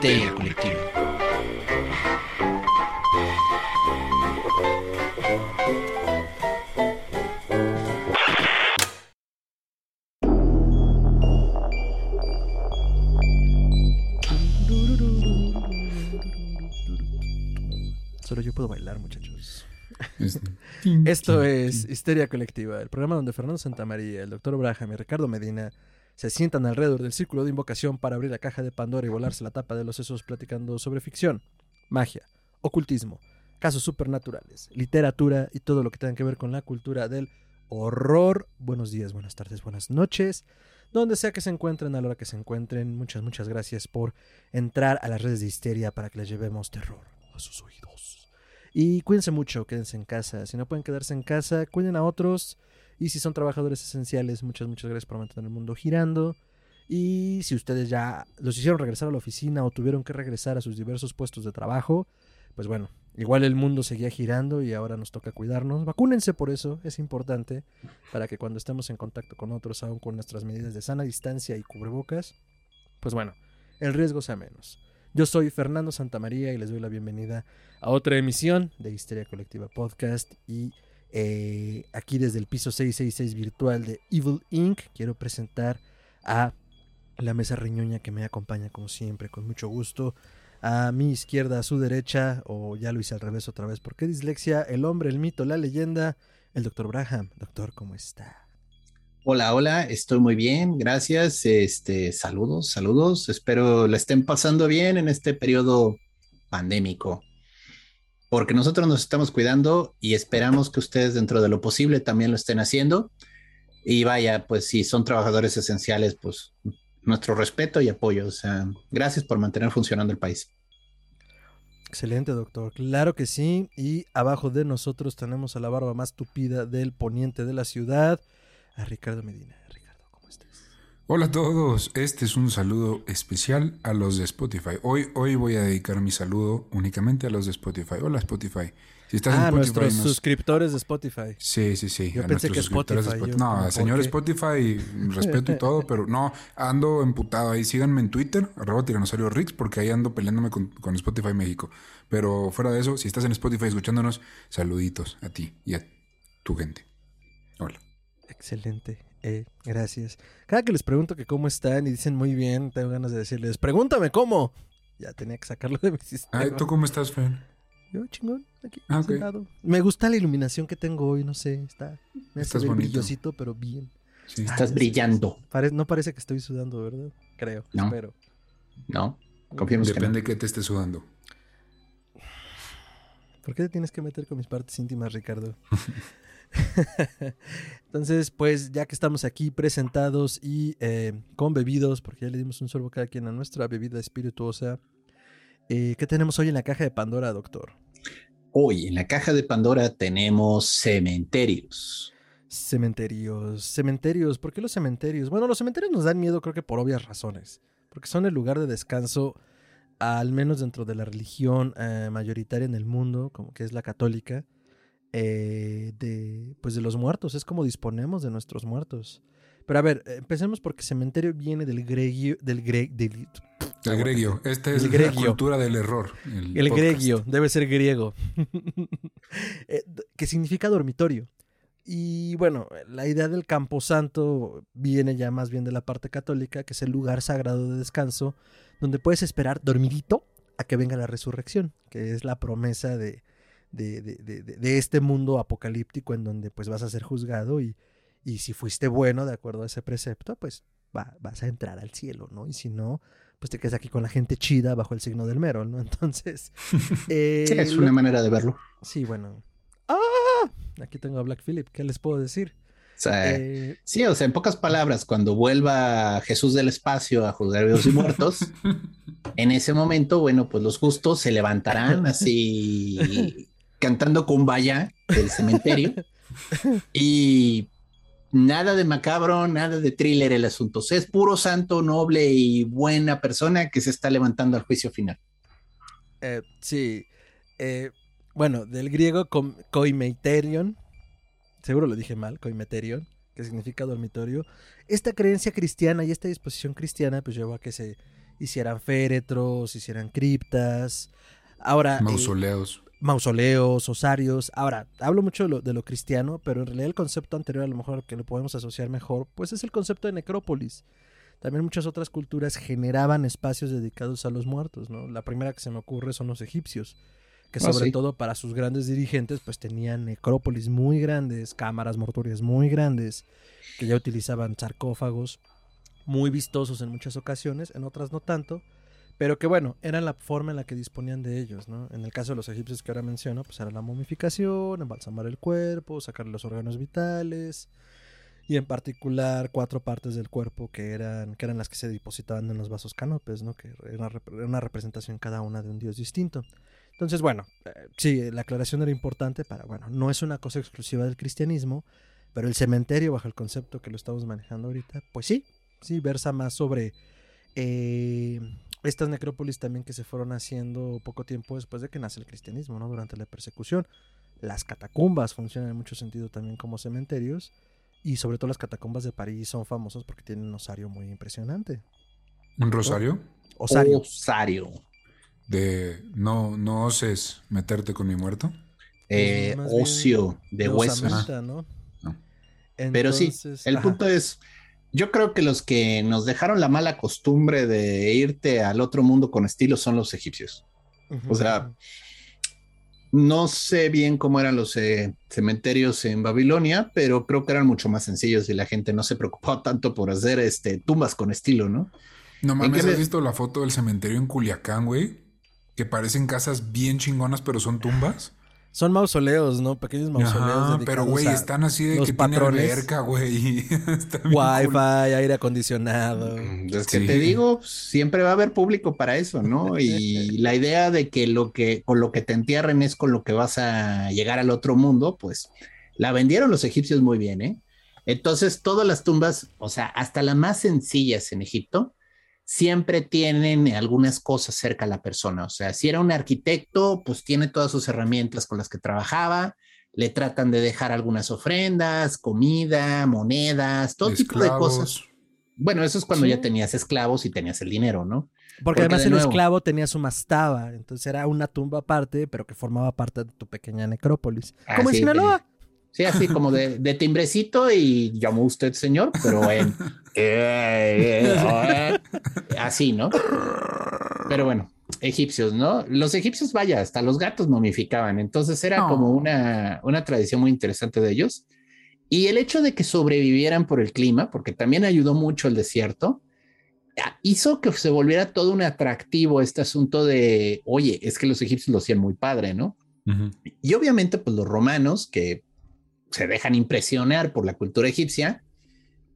histeria colectiva. Solo yo puedo bailar, muchachos. Es- Esto es Histeria Colectiva, el programa donde Fernando Santamaría, el doctor Braham y Ricardo Medina se sientan alrededor del círculo de invocación para abrir la caja de Pandora y volarse la tapa de los sesos platicando sobre ficción, magia, ocultismo, casos supernaturales, literatura y todo lo que tenga que ver con la cultura del horror. Buenos días, buenas tardes, buenas noches. Donde sea que se encuentren, a la hora que se encuentren, muchas, muchas gracias por entrar a las redes de Histeria para que les llevemos terror a sus oídos. Y cuídense mucho, quédense en casa. Si no pueden quedarse en casa, cuiden a otros. Y si son trabajadores esenciales, muchas, muchas gracias por mantener el mundo girando. Y si ustedes ya los hicieron regresar a la oficina o tuvieron que regresar a sus diversos puestos de trabajo, pues bueno, igual el mundo seguía girando y ahora nos toca cuidarnos. Vacúnense por eso, es importante, para que cuando estemos en contacto con otros, aún con nuestras medidas de sana distancia y cubrebocas, pues bueno, el riesgo sea menos. Yo soy Fernando Santamaría y les doy la bienvenida a otra emisión de Histeria Colectiva Podcast y eh, aquí desde el piso 666 virtual de Evil Inc. quiero presentar a la mesa riñoña que me acompaña como siempre con mucho gusto. A mi izquierda, a su derecha, o ya lo hice al revés otra vez, porque dislexia, el hombre, el mito, la leyenda, el doctor Braham. Doctor, ¿cómo está? Hola, hola, estoy muy bien, gracias. Este, saludos, saludos. Espero la estén pasando bien en este periodo pandémico. Porque nosotros nos estamos cuidando y esperamos que ustedes dentro de lo posible también lo estén haciendo. Y vaya, pues si son trabajadores esenciales, pues nuestro respeto y apoyo. O sea, gracias por mantener funcionando el país. Excelente, doctor. Claro que sí. Y abajo de nosotros tenemos a la barba más tupida del poniente de la ciudad, a Ricardo Medina. Hola a todos, este es un saludo especial a los de Spotify. Hoy, hoy voy a dedicar mi saludo únicamente a los de Spotify. Hola Spotify. Si estás Ah, en Spotify, nuestros nos- suscriptores de Spotify. Sí, sí, sí. Yo a pensé nuestros que suscriptores de Spotify, Spot- yo como, No, ¿por señor qué? Spotify, respeto y todo, pero no, ando emputado ahí. Síganme en Twitter, arroba tiranosaurio Rix, porque ahí ando peleándome con, con Spotify México. Pero fuera de eso, si estás en Spotify escuchándonos, saluditos a ti y a tu gente. Hola. Excelente. Eh, gracias. Cada que les pregunto que cómo están y dicen muy bien, tengo ganas de decirles, pregúntame cómo. Ya tenía que sacarlo de mi sistema. Ay, ¿Tú cómo estás, Fer? Yo chingón, aquí, Ah. Me gusta la iluminación que tengo hoy, no sé, está, me hace brillosito, pero bien. Sí. Estás brillando, Pare- no parece que estoy sudando, ¿verdad? Creo, No. espero. ¿no? Confiemos que no. Depende de qué te esté sudando. ¿Por qué te tienes que meter con mis partes íntimas, Ricardo? Entonces, pues ya que estamos aquí presentados y eh, con bebidos, porque ya le dimos un sorbo cada quien a nuestra bebida espirituosa, eh, ¿qué tenemos hoy en la caja de Pandora, doctor? Hoy en la caja de Pandora tenemos cementerios. Cementerios, cementerios, ¿por qué los cementerios? Bueno, los cementerios nos dan miedo creo que por obvias razones, porque son el lugar de descanso, al menos dentro de la religión eh, mayoritaria en el mundo, como que es la católica, eh, de, pues de los muertos, es como disponemos de nuestros muertos. Pero a ver, empecemos porque cementerio viene del gregio, del gre, del, El gregio. Esta es la cultura del error. El, el gregio, debe ser griego, Eh, que significa dormitorio. Y bueno, la idea del camposanto viene ya más bien de la parte católica, que es el lugar sagrado de descanso, donde puedes esperar dormidito a que venga la resurrección, que es la promesa de, de, de- de- de- este mundo apocalíptico en donde pues vas a ser juzgado y, y si fuiste bueno de acuerdo a ese precepto, pues va- vas a entrar al cielo, ¿no? Y si no, pues te quedas aquí con la gente chida bajo el signo del mero, ¿no? Entonces... eh, Sí, es lo- una manera de verlo. Sí, bueno. ¡Ah! Aquí tengo a Black Phillip, ¿qué les puedo decir? O sea, Eh, Sí, o sea, en pocas palabras, cuando vuelva Jesús del espacio a juzgar vivos y muertos, en ese momento, bueno, pues los justos se levantarán así cantando cumbaya del cementerio y nada de macabro, nada de thriller el asunto. O sea, es puro santo, noble y buena persona que se está levantando al juicio final. eh, sí. eh, bueno, del griego koimeiterion. Seguro lo dije mal, koimeterion, que significa dormitorio. Esta creencia cristiana y esta disposición cristiana pues llevó a que se hicieran féretros, hicieran criptas. Ahora. eh, Mausoleos. osarios. Ahora, hablo mucho de lo, de lo cristiano, pero en realidad el concepto anterior, a lo mejor que lo podemos asociar mejor, pues es el concepto de necrópolis. También muchas otras culturas generaban espacios dedicados a los muertos, ¿no? La primera que se me ocurre son los egipcios, que Ah, sobre sí. todo para sus grandes dirigentes, pues tenían necrópolis muy grandes, cámaras mortuorias muy grandes, que ya utilizaban sarcófagos muy vistosos en muchas ocasiones, en otras no tanto, pero que bueno, era la forma en la que disponían de ellos, ¿no? En el caso de los egipcios que ahora menciono, pues era la momificación, embalsamar el cuerpo, sacarle los órganos vitales, y en particular cuatro partes del cuerpo que eran, que eran las que se depositaban en los vasos canopes, ¿no? Que era una, rep- era una representación cada una de un dios distinto. Entonces, bueno, eh, sí, la aclaración era importante para, bueno, no es una cosa exclusiva del cristianismo, pero el cementerio, bajo el concepto que lo estamos manejando ahorita, pues sí, sí, versa más sobre eh, estas necrópolis también que se fueron haciendo poco tiempo después de que nace el cristianismo, ¿no? Durante la persecución. Las catacumbas funcionan en mucho sentido también como cementerios. Y sobre todo las catacumbas de París son famosas porque tienen un osario muy impresionante. Un rosario Osario. Osario. de no, no oses meterte con mi muerto. Eh, Pues bien ocio de huesos. osamenta, ¿no? No. Pero sí, el ajá. punto es, yo creo que los que nos dejaron la mala costumbre de irte al otro mundo con estilo son los egipcios. O sea. No sé bien cómo eran los eh, cementerios en Babilonia, pero creo que eran mucho más sencillos y la gente no se preocupaba tanto por hacer este, tumbas con estilo, ¿no? No mames, ¿has visto la foto del cementerio en Culiacán, güey? Que parecen casas bien chingonas, pero son tumbas. Son mausoleos, ¿no? Pequeños mausoleos. Ajá, pero güey, están así de que patrones. tiene alberca, güey. Wi-Fi, cool. aire acondicionado. Es que Sí. te digo, pues, siempre va a haber público para eso, ¿no? Y la idea de que lo que con lo que te entierren es con lo que vas a llegar al otro mundo, pues la vendieron los egipcios muy bien, ¿eh? Entonces, todas las tumbas, o sea, hasta las más sencillas en Egipto, siempre tienen algunas cosas cerca a la persona. O sea, si era un arquitecto, pues tiene todas sus herramientas con las que trabajaba, le tratan de dejar algunas ofrendas, comida, monedas, todo tipo de cosas. Bueno, eso es cuando Sí. ya tenías esclavos y tenías el dinero, ¿no? Porque, Porque además de el nuevo- esclavo tenía su mastaba, entonces era una tumba aparte, pero que formaba parte de tu pequeña necrópolis. Como en Sinaloa. Sí, así como de, de timbrecito y llamó usted señor, pero en... eh, eh, así, ¿no? Pero bueno, egipcios, ¿no? Los egipcios, vaya, hasta los gatos momificaban, entonces era No. como una, una tradición muy interesante de ellos. Y el hecho de que sobrevivieran por el clima, porque también ayudó mucho el desierto, ah, hizo que se volviera todo un atractivo este asunto de, oye, es que los egipcios lo hacían muy padre, ¿no? Y obviamente, pues los romanos que se dejan impresionar por la cultura egipcia,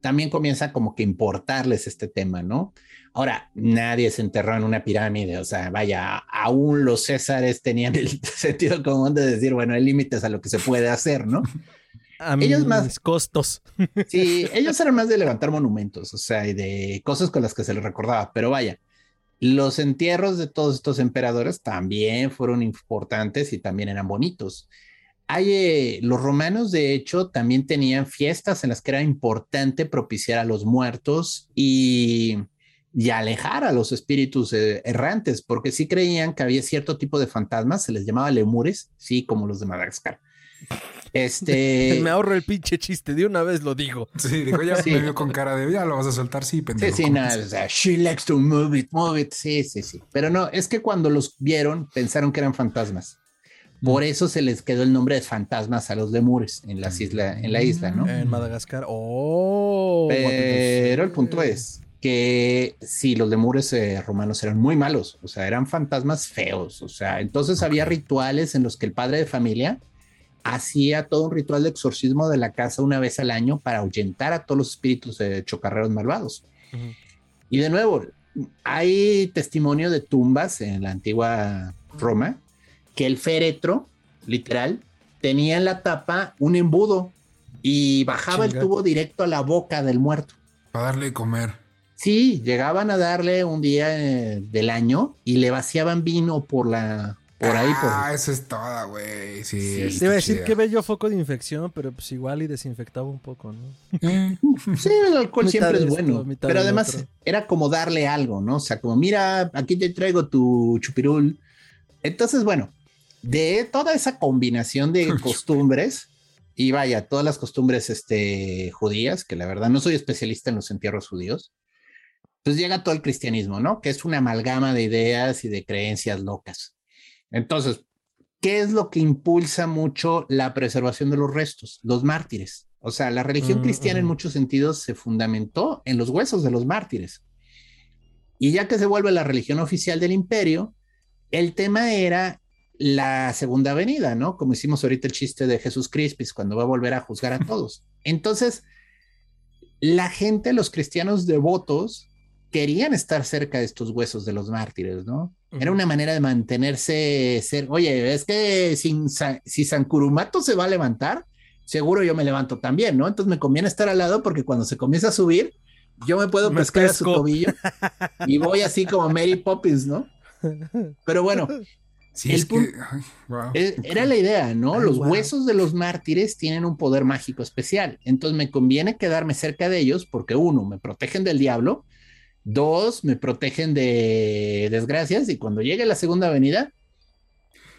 también comienza como que importarles este tema, ¿no? Ahora, nadie se enterró en una pirámide, o sea, vaya, aún los césares tenían el sentido común de decir, bueno, hay límites a lo que se puede hacer, ¿no? A Ellos mis más- costos. Sí, ellos eran más de levantar monumentos, o sea, y de cosas con las que se les recordaba, pero vaya, los entierros de todos estos emperadores también fueron importantes y también eran bonitos. Hay, eh, los romanos, de hecho, también tenían fiestas en las que era importante propiciar a los muertos y, y alejar a los espíritus eh, errantes, porque sí creían que había cierto tipo de fantasmas, se les llamaba lemures, sí, como los de Madagascar. Este, Me ahorro el pinche chiste, de una vez lo digo. Sí, dijo, ya Sí. me vio con cara de, ya lo vas a soltar, sí, Sí, pendejo. sí, o sea, she likes to move it, move it, sí, sí, sí. Pero no, es que cuando los vieron pensaron que eran fantasmas. Por eso se les quedó el nombre de fantasmas a los lemures en las isla, en la isla, ¿no? En Madagascar. Oh. Pero el punto es que sí, los lemures eh, romanos eran muy malos, o sea, eran fantasmas feos, o sea, entonces había Ok. rituales en los que el padre de familia hacía todo un ritual de exorcismo de la casa una vez al año para ahuyentar a todos los espíritus de chocarreros malvados. Ujú. Y de nuevo, hay testimonio de tumbas en la antigua Roma que el féretro, literal, tenía en la tapa un embudo y bajaba Chinga. el tubo directo a la boca del muerto. Para darle de comer. Sí, llegaban a darle un día eh, del año y le vaciaban vino por la, por ahí, por. Ah, eso es toda, güey. Sí, Sí, iba a decir que bello foco de infección, pero pues igual y desinfectaba un poco, ¿no? Eh, Sí, el alcohol siempre es bueno. Pero además otro. era como darle algo, ¿no? O sea, como, mira, aquí te traigo tu chupirul. Entonces, bueno, de toda esa combinación de costumbres, y vaya, todas las costumbres este, judías, que la verdad no soy especialista en los entierros judíos, pues llega todo el cristianismo, ¿no? Que es una amalgama de ideas y de creencias locas. Entonces, ¿qué es lo que impulsa mucho la preservación de los restos? Los mártires. O sea, la religión Mm, cristiana en ujú. muchos sentidos se fundamentó en los huesos de los mártires. Y ya que se vuelve la religión oficial del imperio, el tema era la segunda venida, ¿no? Como hicimos ahorita el chiste de Jesús Crispis cuando va a volver a juzgar a todos. Entonces, la gente, los cristianos devotos, querían estar cerca de estos huesos de los mártires, ¿no? Era una manera de mantenerse, ser, oye, es que sin, si San Curumato se va a levantar, seguro yo me levanto también, ¿no? Entonces me conviene estar al lado porque cuando se comienza a subir, yo me puedo Me pescar a su tobillo y voy así como Mary Poppins, ¿no? Pero bueno, sí, El es que. ay, wow. e- era la idea, ¿no? Ay, Los wow. huesos de los mártires tienen un poder mágico especial. Entonces me conviene quedarme cerca de ellos porque uno, me protegen del diablo, dos, me protegen de desgracias y cuando llegue la segunda avenida,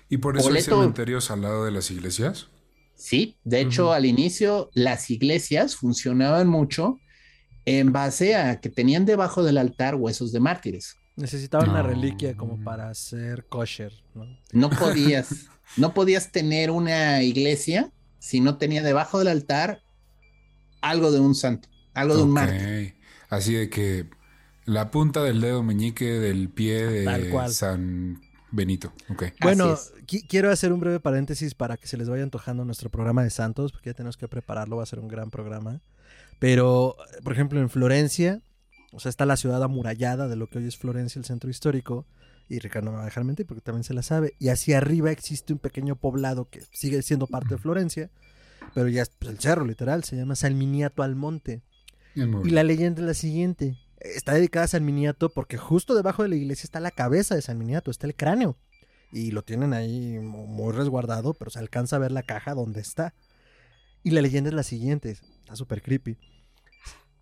¿Y por eso hay cementerios al lado de las iglesias? sí, de hecho al inicio las iglesias funcionaban mucho en base a que tenían debajo del altar huesos de mártires. Necesitaban una reliquia como para ser kosher, ¿no? No podías, no podías tener una iglesia si no tenía debajo del altar algo de un santo, algo de un mártir. Así de que la punta del dedo meñique del pie Tal de cual. San Benito. Ok. Bueno, qui- quiero hacer un breve paréntesis para que se les vaya antojando nuestro programa de Santos, porque ya tenemos que prepararlo, va a ser un gran programa. Pero, por ejemplo, en Florencia, o sea, está la ciudad amurallada de lo que hoy es Florencia, el centro histórico, y Ricardo no me va a dejar mentir porque también se la sabe, y hacia arriba existe un pequeño poblado que sigue siendo parte de Florencia, pero ya es pues, el cerro, literal, se llama San Miniato al Monte. Y la leyenda es la siguiente. Está dedicada a San Miniato porque justo debajo de la iglesia está la cabeza de San Miniato, está el cráneo. Y lo tienen ahí mu- muy resguardado, pero se alcanza a ver la caja donde está. Y la leyenda es la siguiente, está súper creepy.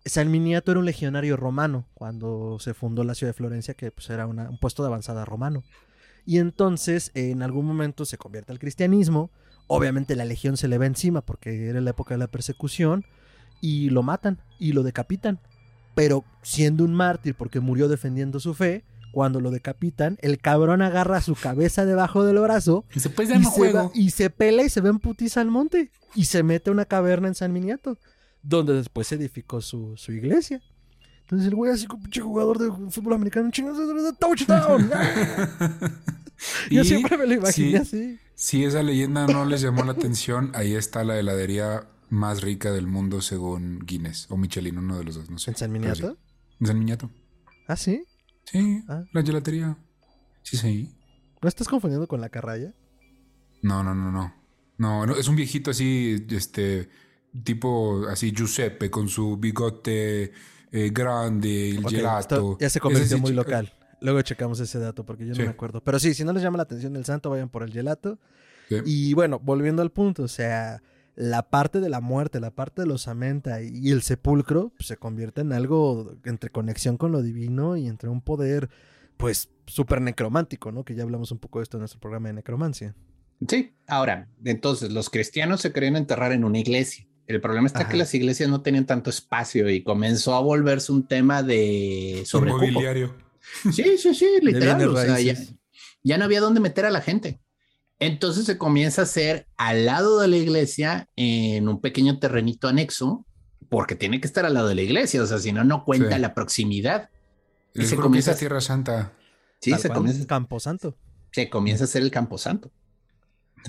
San Miniato era un legionario romano cuando se fundó la ciudad de Florencia, que pues era una- un puesto de avanzada romano. Y entonces en algún momento se convierte al cristianismo. Obviamente la legión se le va encima porque era la época de la persecución y lo matan y lo decapitan. Pero siendo un mártir porque murió defendiendo su fe, cuando lo decapitan, el cabrón agarra su cabeza debajo del brazo Y se pues y se, va- y se pela y se ve en putiza al monte y se mete a una caverna en San Miniato, donde después se edificó su, su iglesia. Entonces el güey así como pinche jugador de fútbol americano, chingados, touchdown. Yo Y siempre me lo imaginé si- así. Si esa leyenda no les llamó la atención, ahí está la heladería más rica del mundo según Guinness o Michelin, uno de los dos, no sé. ¿En San Miniato? sí. En San Miniato. Ah, sí. Sí, Ah. la gelatería. Sí, sí. ¿No estás confundiendo con la carraya? No, no, no, no. No, no, es un viejito así, este, tipo así Giuseppe con su bigote eh, grande, el Ok, gelato. ya se convirtió muy local. Luego checamos ese dato porque yo Sí. no me acuerdo. Pero sí, si no les llama la atención el santo, vayan por el gelato. Sí. Y bueno, volviendo al punto, o sea, la parte de la muerte, la parte de los amenta y el sepulcro pues, se convierte en algo entre conexión con lo divino y entre un poder, pues, súper necromántico, ¿no? Que ya hablamos un poco de esto en nuestro programa de necromancia. Sí, ahora, entonces los cristianos se querían enterrar en una iglesia. El problema está Ajá. que las iglesias no tenían tanto espacio y comenzó a volverse un tema de sobrecupo. Sí, sí, sí, literal. o sea, ya, no había dónde meter a la gente. Entonces se comienza a hacer al lado de la iglesia en un pequeño terrenito anexo, porque tiene que estar al lado de la iglesia, o sea, si no, no cuenta Sí. la proximidad. Y se comienza- esa Tierra Santa. Sí, se cual, comienza, Camposanto. se comienza a hacer el camposanto.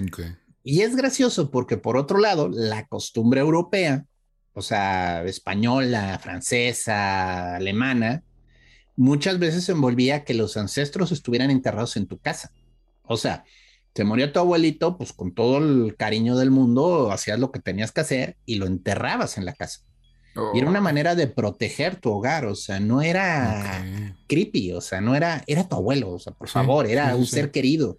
Ok. Y es gracioso porque por otro lado, la costumbre europea, o sea, española, francesa, alemana, muchas veces se envolvía que los ancestros estuvieran enterrados en tu casa. O sea, te murió tu abuelito, pues con todo el cariño del mundo, hacías lo que tenías que hacer y lo enterrabas en la casa. Y era una Oh, manera de proteger tu hogar, o sea, no era ok. creepy, o sea, no era, era tu abuelo, o sea, por Sí, favor, era sí, un sí. ser querido.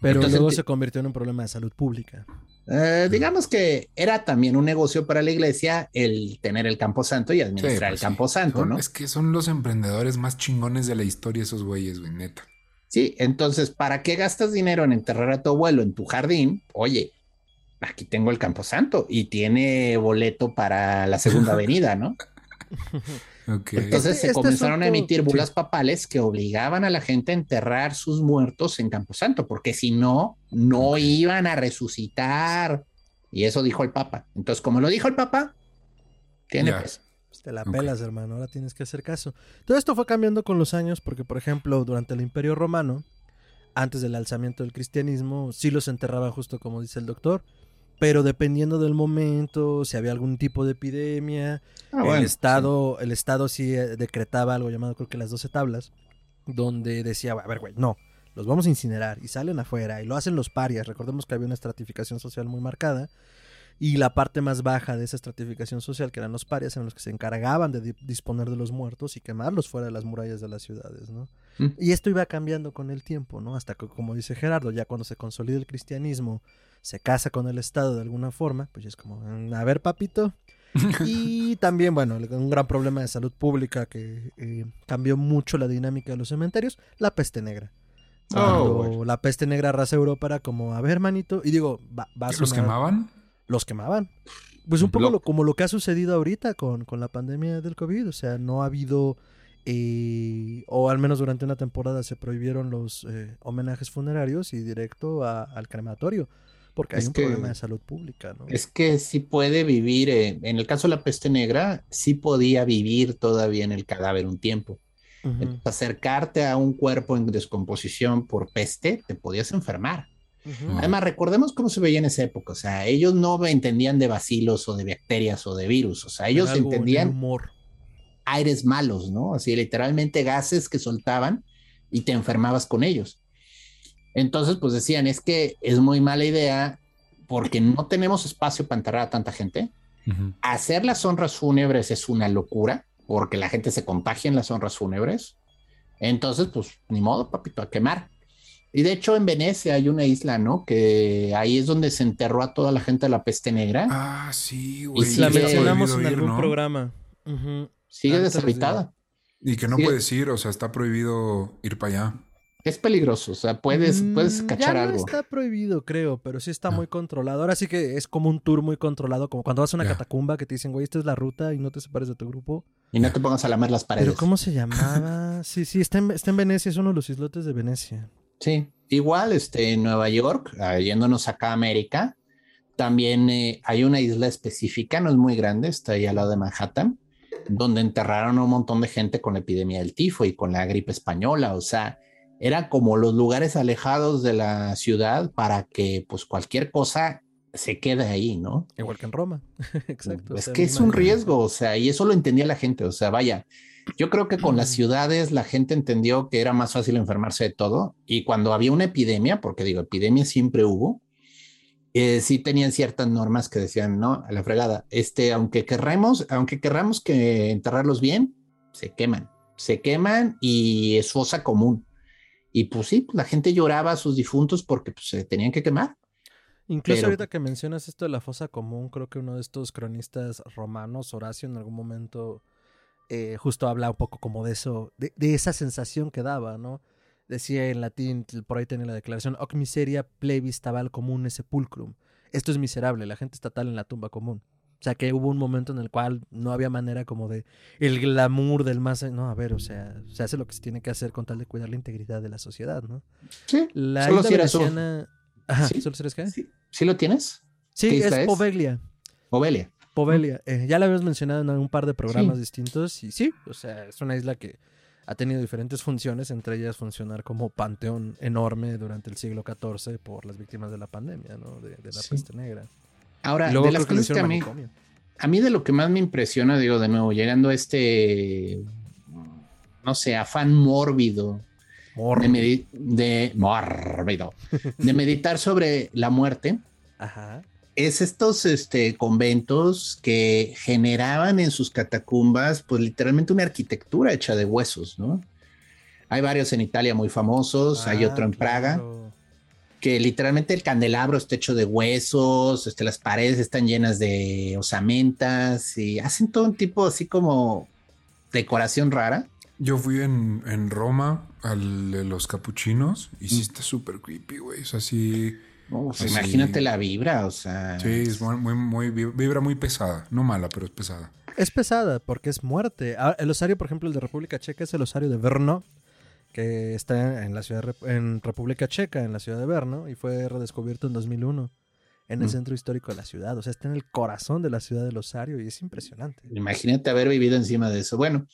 Pero luego se convirtió en un problema de salud pública. Eh, digamos que era también un negocio para la iglesia el tener el Camposanto y administrar pues el Camposanto, ¿no? Es que son los emprendedores más chingones de la historia esos güeyes, güey, neta. Sí, entonces, ¿para qué gastas dinero en enterrar a tu abuelo en tu jardín? Oye, aquí tengo el Camposanto y tiene boleto para la segunda avenida, ¿no? Entonces este, se este comenzaron a emitir bulas papales que obligaban a la gente a enterrar sus muertos en Camposanto, porque si no, no iban a resucitar. Y eso dijo el Papa. Entonces, como lo dijo el Papa, tiene pues. pues. Te la pelas, hermano. Ahora tienes que hacer caso. Todo esto fue cambiando con los años, porque, por ejemplo, durante el Imperio Romano, antes del alzamiento del cristianismo, sí los enterraban justo como dice el doctor pero dependiendo del momento, si había algún tipo de epidemia, ah, el estado, sí. el estado sí eh, decretaba algo llamado creo que las 12 tablas, donde decía, a ver, güey, no, los vamos a incinerar y salen afuera y lo hacen los parias. Recordemos que había una estratificación social muy marcada y la parte más baja de esa estratificación social, que eran los parias, eran los que se encargaban de disponer de los muertos y quemarlos fuera de las murallas de las ciudades, ¿no? Mm. Y esto iba cambiando con el tiempo, ¿no? Hasta que, como dice Gerardo, ya cuando se consolida el cristianismo, se casa con el Estado de alguna forma, pues es como, mm, a ver, papito. y también, bueno, un gran problema de salud pública que eh, cambió mucho la dinámica de los cementerios, la peste negra. Oh, la peste negra raza Europa era como, a ver, manito, y digo, va, ¿Los quemaban? Los quemaban. Pues un poco como lo que ha sucedido ahorita con, con la pandemia del COVID, o sea, no ha habido... Eh, o al menos durante una temporada se prohibieron los eh, homenajes funerarios y directo al crematorio porque hay un problema de salud pública, ¿no? Es que sí puede vivir, eh, en el caso de la peste negra, sí podía vivir todavía en el cadáver un tiempo. acercarte a un cuerpo en descomposición por peste, te podías enfermar. Además, recordemos cómo se veía en esa época. O sea, ellos no entendían de bacilos o de bacterias o de virus. O sea, ellos entendían humor. aires malos, ¿no? Así literalmente gases que soltaban y te enfermabas con ellos. Entonces, pues decían, es que es muy mala idea porque no tenemos espacio para enterrar a tanta gente. Hacer las honras fúnebres es una locura porque la gente se contagia en las honras fúnebres. Entonces, pues ni modo, papito, a quemar. Y de hecho en Venecia hay una isla, ¿no? Que ahí es donde se enterró a toda la gente de la peste negra. Ah, sí, güey. Y la mencionamos en algún programa. Sigue deshabitada. Y que no puedes ir, o sea, está prohibido ir para allá. Es peligroso, o sea, puedes, mm, puedes cachar ya no algo. está prohibido, creo, pero sí está ah. muy controlado. Ahora sí que es como un tour muy controlado, como cuando vas a una catacumba que te dicen, güey, esta es la ruta y no te separes de tu grupo. Y no te pongas a lamer las paredes. Pero ¿cómo se llamaba? sí, sí, está en, está en Venecia, es uno de los islotes de Venecia. Sí, igual este, en Nueva York, ah, yéndonos acá a América, también eh, hay una isla específica, no es muy grande, está ahí al lado de Manhattan, donde enterraron a un montón de gente con la epidemia del tifo y con la gripe española, o sea eran como los lugares alejados de la ciudad para que pues cualquier cosa se quede ahí, ¿no? Igual que en Roma. Exacto. Es que es un riesgo, o sea, y eso lo entendía la gente, o sea, vaya, yo creo que con las ciudades la gente entendió que era más fácil enfermarse de todo y cuando había una epidemia, porque digo, epidemia siempre hubo, eh, sí tenían ciertas normas que decían, no, a la fregada, este, aunque querramos, aunque querramos que enterrarlos bien, se queman, se queman y es fosa común. Y pues sí, la gente lloraba a sus difuntos porque pues, se tenían que quemar. Incluso ahorita que mencionas esto de la fosa común, creo que uno de estos cronistas romanos, Horacio, en algún momento eh, justo habla un poco como de eso, de, esa sensación que daba, ¿no? Decía en latín, por ahí tenía la declaración, hoc miseria plebis tabal comune sepulcrum. Esto es miserable, la gente está tal en la tumba común. O sea, que hubo un momento en el cual no había manera como de el glamour del más... No, a ver, o sea, se hace lo que se tiene que hacer con tal de cuidar la integridad de la sociedad, ¿no? Sí. La solo si Ajá, ¿Sí? ¿solo si eres qué? Sí. lo tienes? Sí, es, Poveglia. Poveglia. Poveglia. Eh, ya la habíamos mencionado en un par de programas distintos y sí, o sea, es una isla que ha tenido diferentes funciones, entre ellas funcionar como panteón enorme durante el siglo XIV por las víctimas de la pandemia, ¿no? De, la peste negra. Ahora, de las cosas que a mí, a mí de lo que más me impresiona, digo de nuevo, llegando a este, no sé, afán mórbido, De, de, de meditar sobre la muerte, es estos este, conventos que generaban en sus catacumbas, pues literalmente una arquitectura hecha de huesos, ¿no? Hay varios en Italia muy famosos, hay otro en Praga que literalmente el candelabro está hecho de huesos, este, las paredes están llenas de osamentas y hacen todo un tipo así como decoración rara. Yo fui en, en Roma al de los capuchinos y sí mm. está súper creepy, güey. Imagínate la vibra, o sea. Sí, es muy, muy, vibra muy pesada. No mala, pero es pesada. Es pesada porque es muerte. Ah, el osario, por ejemplo, el de República Checa es el osario de Brno, que está en la ciudad en República Checa, en la ciudad de Brno, y fue redescubierto en 2001 en el mm. centro histórico de la ciudad. O sea, está en el corazón de la ciudad del Osario y es impresionante. Imagínate haber vivido encima de eso. Bueno,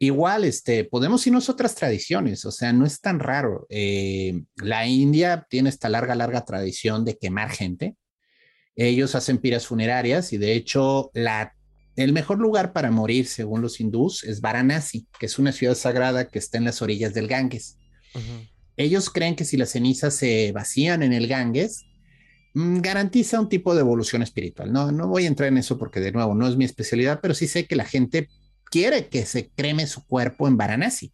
Igual, este, podemos irnos a otras tradiciones, o sea, no es tan raro. Eh, la India tiene esta larga, larga tradición de quemar gente. Ellos hacen piras funerarias y de hecho la, el mejor lugar para morir, según los hindús, es Varanasi, que es una ciudad sagrada que está en las orillas del Ganges. Ellos creen que si las cenizas se vacían en el Ganges, mm, garantiza un tipo de evolución espiritual. No, no voy a entrar en eso porque de nuevo no es mi especialidad, pero sí sé que la gente quiere que se creme su cuerpo en Varanasi.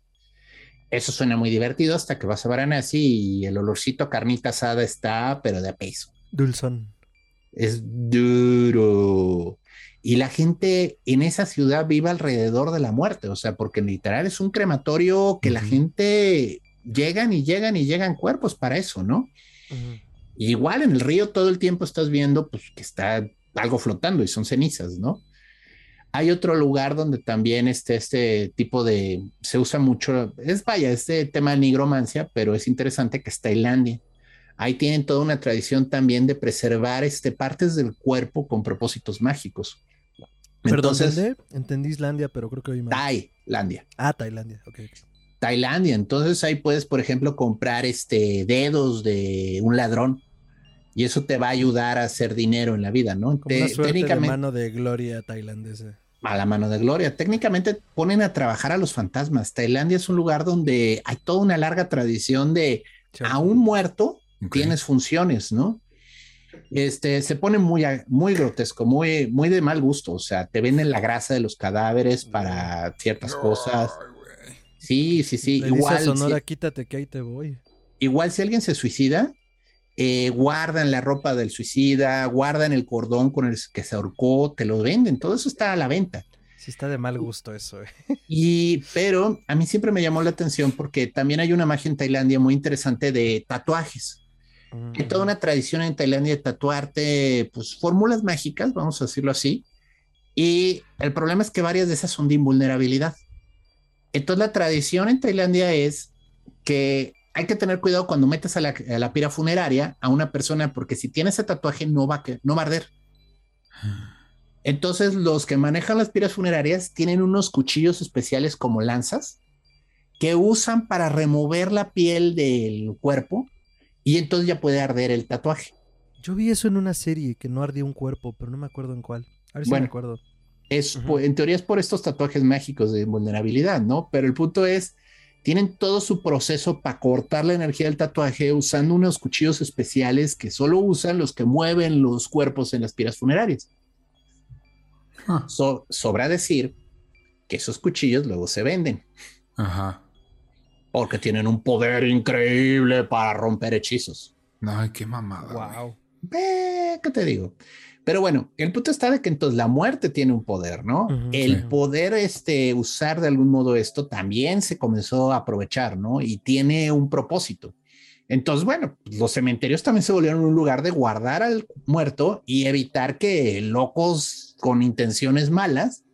Eso suena muy divertido hasta que vas a Varanasi y el olorcito a carnita asada está, pero de peso. Dulzón. Es duro. Y la gente en esa ciudad vive alrededor de la muerte, o sea, porque literal es un crematorio que la gente llegan y llegan y llegan cuerpos para eso, ¿no? Igual en el río todo el tiempo estás viendo pues que está algo flotando y son cenizas, ¿no? Hay otro lugar donde también este, este tipo de, se usa mucho, es vaya, este tema de nigromancia, pero es interesante que es Tailandia. Ahí tienen toda una tradición también de preservar este, partes del cuerpo con propósitos mágicos. Entonces, ¿Perdón, Entendí Islandia, pero creo que hoy más. Tailandia. Ah, Tailandia, ok. Tailandia. Entonces ahí puedes, por ejemplo, comprar este dedos de un ladrón y eso te va a ayudar a hacer dinero en la vida, ¿no? Como una suerte de mano de gloria tailandesa a la mano de gloria. Técnicamente ponen a trabajar a los fantasmas. Tailandia es un lugar donde hay toda una larga tradición de a un muerto tienes funciones, ¿no? Este se pone muy, muy grotesco, muy, muy de mal gusto. O sea, te venden la grasa de los cadáveres para ciertas cosas. Sí, sí, sí. igual. Sonora, quítate que ahí te voy. Igual si alguien se suicida, eh, guardan la ropa del suicida, guardan el cordón con el que se ahorcó, te lo venden, todo eso está a la venta. Sí, está de mal gusto eso. Eh. Y, pero a mí siempre me llamó la atención porque también hay una magia en Tailandia muy interesante de tatuajes. Hay toda una tradición en Tailandia de tatuarte, pues, fórmulas mágicas, vamos a decirlo así. Y el problema es que varias de esas son de invulnerabilidad. Entonces, la tradición en Tailandia es que hay que tener cuidado cuando metes a la, pira funeraria a una persona, porque si tiene ese tatuaje no va, a, no va a arder. Entonces, los que manejan las piras funerarias tienen unos cuchillos especiales como lanzas que usan para remover la piel del cuerpo y entonces ya puede arder el tatuaje. Yo vi eso en una serie que no ardía un cuerpo, pero no me acuerdo en cuál. A ver si me acuerdo. Es, En teoría es por estos tatuajes mágicos de vulnerabilidad, ¿no? Pero el punto es tienen todo su proceso para cortar la energía del tatuaje usando unos cuchillos especiales que solo usan los que mueven los cuerpos en las piras funerarias. Ah. sobra decir que esos cuchillos luego se venden. Ajá. Porque tienen un poder increíble para romper hechizos. Ay, qué mamada. Wow. ¿Qué te digo? Pero bueno, el punto está de que entonces la muerte tiene un poder, ¿no? el poder este, usar de algún modo esto también se comenzó a aprovechar, ¿no? Y tiene un propósito. Entonces, bueno, los cementerios también se volvieron un lugar de guardar al muerto y evitar que locos con intenciones malas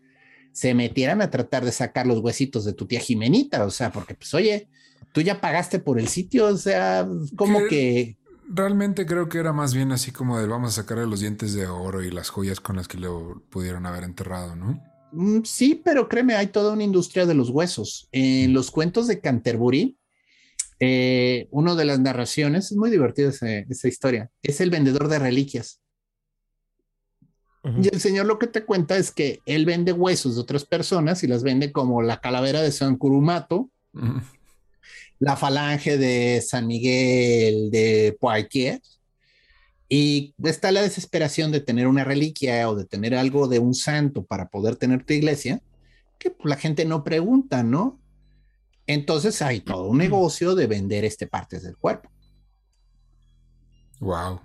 se metieran a tratar de sacar los huesitos de tu tía Jimenita, o sea, porque pues oye, tú ya pagaste por el sitio, o sea, como que realmente creo que era más bien así como de vamos a sacarle los dientes de oro y las joyas con las que lo pudieron haber enterrado, ¿no? Mm, sí, pero créeme, hay toda una industria de los huesos. En los cuentos de Canterbury, eh, una de las narraciones, es muy divertida esa, historia, es el vendedor de reliquias. Y el señor lo que te cuenta es que él vende huesos de otras personas y las vende como la calavera de San Curumato, la falange de San Miguel de Poitiers. Y está la desesperación de tener una reliquia o de tener algo de un santo para poder tener tu iglesia, que pues, la gente no pregunta, ¿no? Entonces hay todo un negocio de vender este partes del cuerpo. Wow.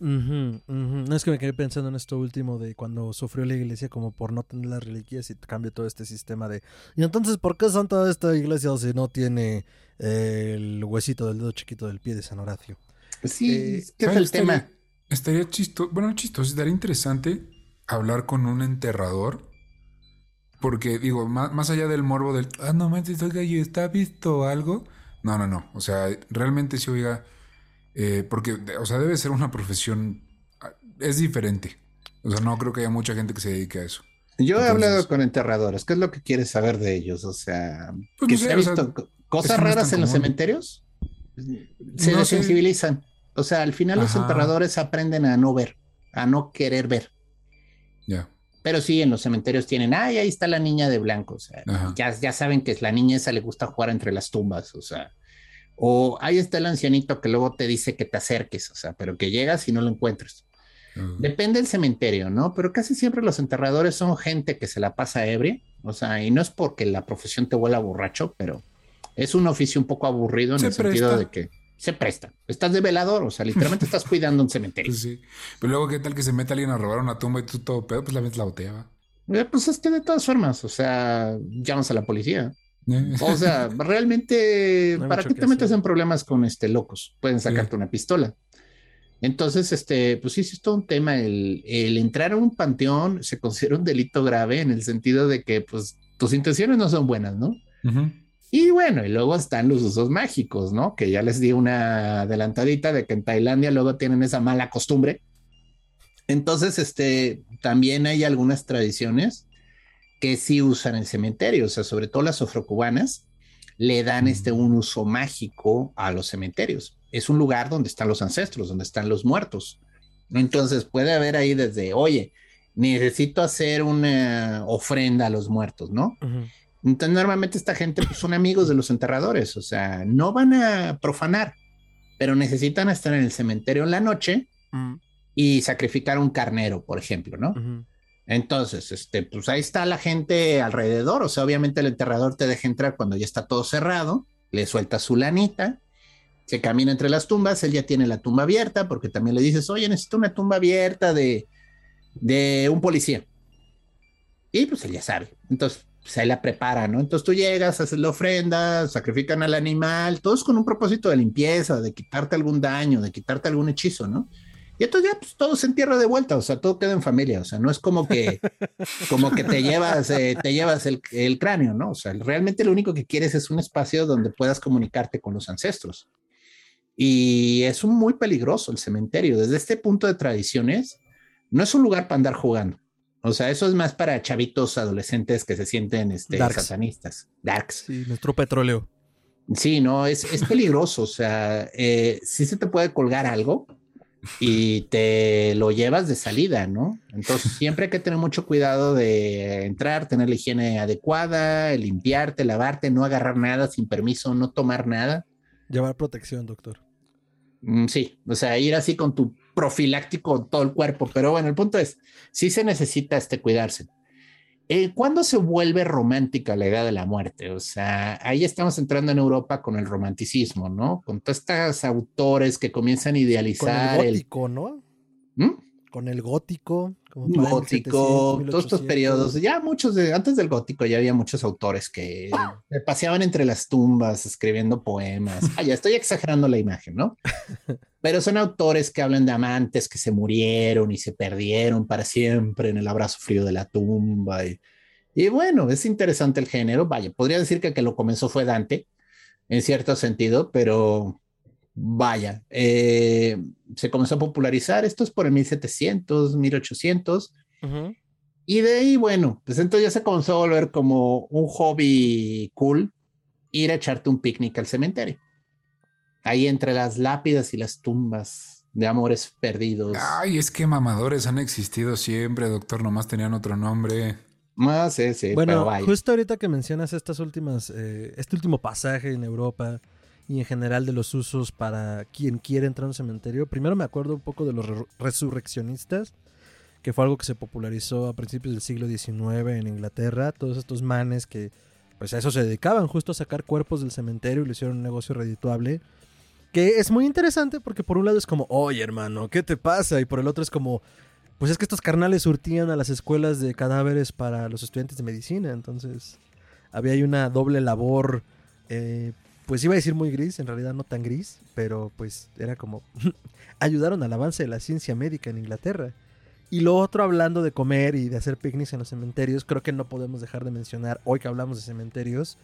Ujú, ujú. No es que me quedé pensando en esto último de cuando sufrió la iglesia como por no tener las reliquias y cambia todo este sistema de... Y entonces, ¿por qué Santa esta iglesia si no tiene eh, el huesito del dedo chiquito del pie de San Horacio? Pues sí, Eh, es que es ¿Sabes? el estaría, tema. Estaría chistoso, bueno, chistoso, estaría interesante hablar con un enterrador. Porque, digo, más, más allá del morbo del, ah, no manches, oiga, ¿y está visto algo? No, no, no. O sea, realmente sí, oiga, eh, porque, o sea, debe ser una profesión, ah, es diferente. O sea, no creo que haya mucha gente que se dedique a eso. Yo he hablado con enterradores. ¿Qué es lo que quieres saber de ellos? O sea, Pues que no sé, se ha o sea, visto cosas no raras en los cementerios. Se No sé. desensibilizan. O sea, al final los enterradores aprenden a no ver, a no querer ver. Ya. Pero sí, en los cementerios tienen, ay, ahí está la niña de blanco. O sea, ya, ya saben que es la niña esa le gusta jugar entre las tumbas. O sea, o ahí está el ancianito que luego te dice que te acerques. O sea, pero que llegas y no lo encuentras. Uh, Depende del cementerio, ¿no? Pero casi siempre los enterradores son gente que se la pasa ebria, o sea, y no es porque la profesión te vuela borracho, pero es un oficio un poco aburrido en Se el sentido de que se presta. Estás de velador, o sea, literalmente estás cuidando un cementerio. Pues sí. Pero luego, ¿qué tal que se mete alguien a robar una tumba y tú todo pedo? Pues la ves la botella, va. Eh, Pues es que de todas formas, o sea, llamas a la policía. O sea, realmente, No ¿para qué te metes en problemas con este locos? Pueden sacarte una pistola. Entonces, este, pues sí, sí es todo un tema. El, el entrar a un panteón se considera un delito grave en el sentido de que, pues, tus intenciones no son buenas, ¿no? Y bueno, y luego están los usos mágicos, ¿no? Que ya les di una adelantadita de que en Tailandia luego tienen esa mala costumbre. Entonces, este, también hay algunas tradiciones que sí usan el cementerio, o sea, sobre todo las afrocubanas le dan este un uso mágico a los cementerios. Es un lugar donde están los ancestros, donde están los muertos. Entonces puede haber ahí desde, oye, necesito hacer una ofrenda a los muertos, ¿no? Entonces, normalmente esta gente pues, son amigos de los enterradores, o sea, no van a profanar, pero necesitan estar en el cementerio en la noche Mm, y sacrificar un carnero, por ejemplo, ¿no? Entonces, este, pues ahí está la gente alrededor, o sea, obviamente el enterrador te deja entrar cuando ya está todo cerrado, le suelta su lanita, se camina entre las tumbas, él ya tiene la tumba abierta, porque también le dices, oye, necesito una tumba abierta de, de un policía. Y pues él ya sabe. Entonces, pues ahí la prepara, ¿no? Entonces tú llegas, haces la ofrenda, sacrifican al animal, todos con un propósito de limpieza, de quitarte algún daño, de quitarte algún hechizo, ¿no? Y entonces ya pues, todo se entierra de vuelta, o sea, todo queda en familia, o sea, no es como que, como que te llevas, eh, te llevas el, el cráneo, ¿no? O sea, realmente lo único que quieres es un espacio donde puedas comunicarte con los ancestros. Y es un muy peligroso el cementerio. Desde este punto de tradiciones, no es un lugar para andar jugando. O sea, eso es más para chavitos adolescentes que se sienten este, Darks. satanistas, darks. Sí, nuestro petróleo. Sí, no, es, es peligroso. O sea, eh, sí se te puede colgar algo y te lo llevas de salida, ¿no? Entonces, siempre hay que tener mucho cuidado de entrar, tener la higiene adecuada, limpiarte, lavarte, no agarrar nada sin permiso, no tomar nada. Llevar protección, doctor. Mm, sí, o sea, ir así con tu profiláctico todo el cuerpo. Pero bueno, el punto es, sí se necesita este cuidarse. Eh, ¿Cuándo se vuelve romántica la idea de la muerte? O sea, ahí estamos entrando en Europa con el romanticismo, ¿no? Con todos estos autores que comienzan a Con el idealizar el, gótico, ¿no? ¿Mm? Con el gótico. Como gótico, 1700, todos estos 1800. periodos, ya muchos de, antes del gótico ya había muchos autores que se paseaban entre las tumbas escribiendo poemas. Ah, ya estoy exagerando la imagen, ¿no? Pero son autores que hablan de amantes que se murieron y se perdieron para siempre en el abrazo frío de la tumba. Y, y bueno, es interesante el género. Vaya, podría decir que el que lo comenzó fue Dante, en cierto sentido, pero vaya, eh, se comenzó a popularizar. Esto es por el 1700, 1800. Ujú. Y de ahí, bueno, pues entonces ya se comenzó a volver como un hobby cool ir a echarte un picnic al cementerio. Ahí entre las lápidas y las tumbas de amores perdidos. Ay, es que mamadores han existido siempre, doctor, nomás tenían otro nombre. Más sí, sí, pero Bueno, vaya. justo ahorita que mencionas estas últimas, eh, este último pasaje en Europa y en general de los usos para quien quiere entrar a un cementerio, primero me acuerdo un poco de los re- resurreccionistas, que fue algo que se popularizó a principios del siglo XIX en Inglaterra, todos estos manes que pues a eso se dedicaban, justo a sacar cuerpos del cementerio y lo hicieron un negocio redituable. Que es muy interesante porque por un lado es como, oye hermano, ¿qué te pasa? Y por el otro es como, pues es que estos carnales surtían a las escuelas de cadáveres para los estudiantes de medicina. Entonces había ahí una doble labor, eh, pues iba a decir muy gris, en realidad no tan gris, pero pues era como, ayudaron al avance de la ciencia médica en Inglaterra. Y lo otro, hablando de comer y de hacer picnics en los cementerios, creo que no podemos dejar de mencionar, hoy que hablamos de cementerios,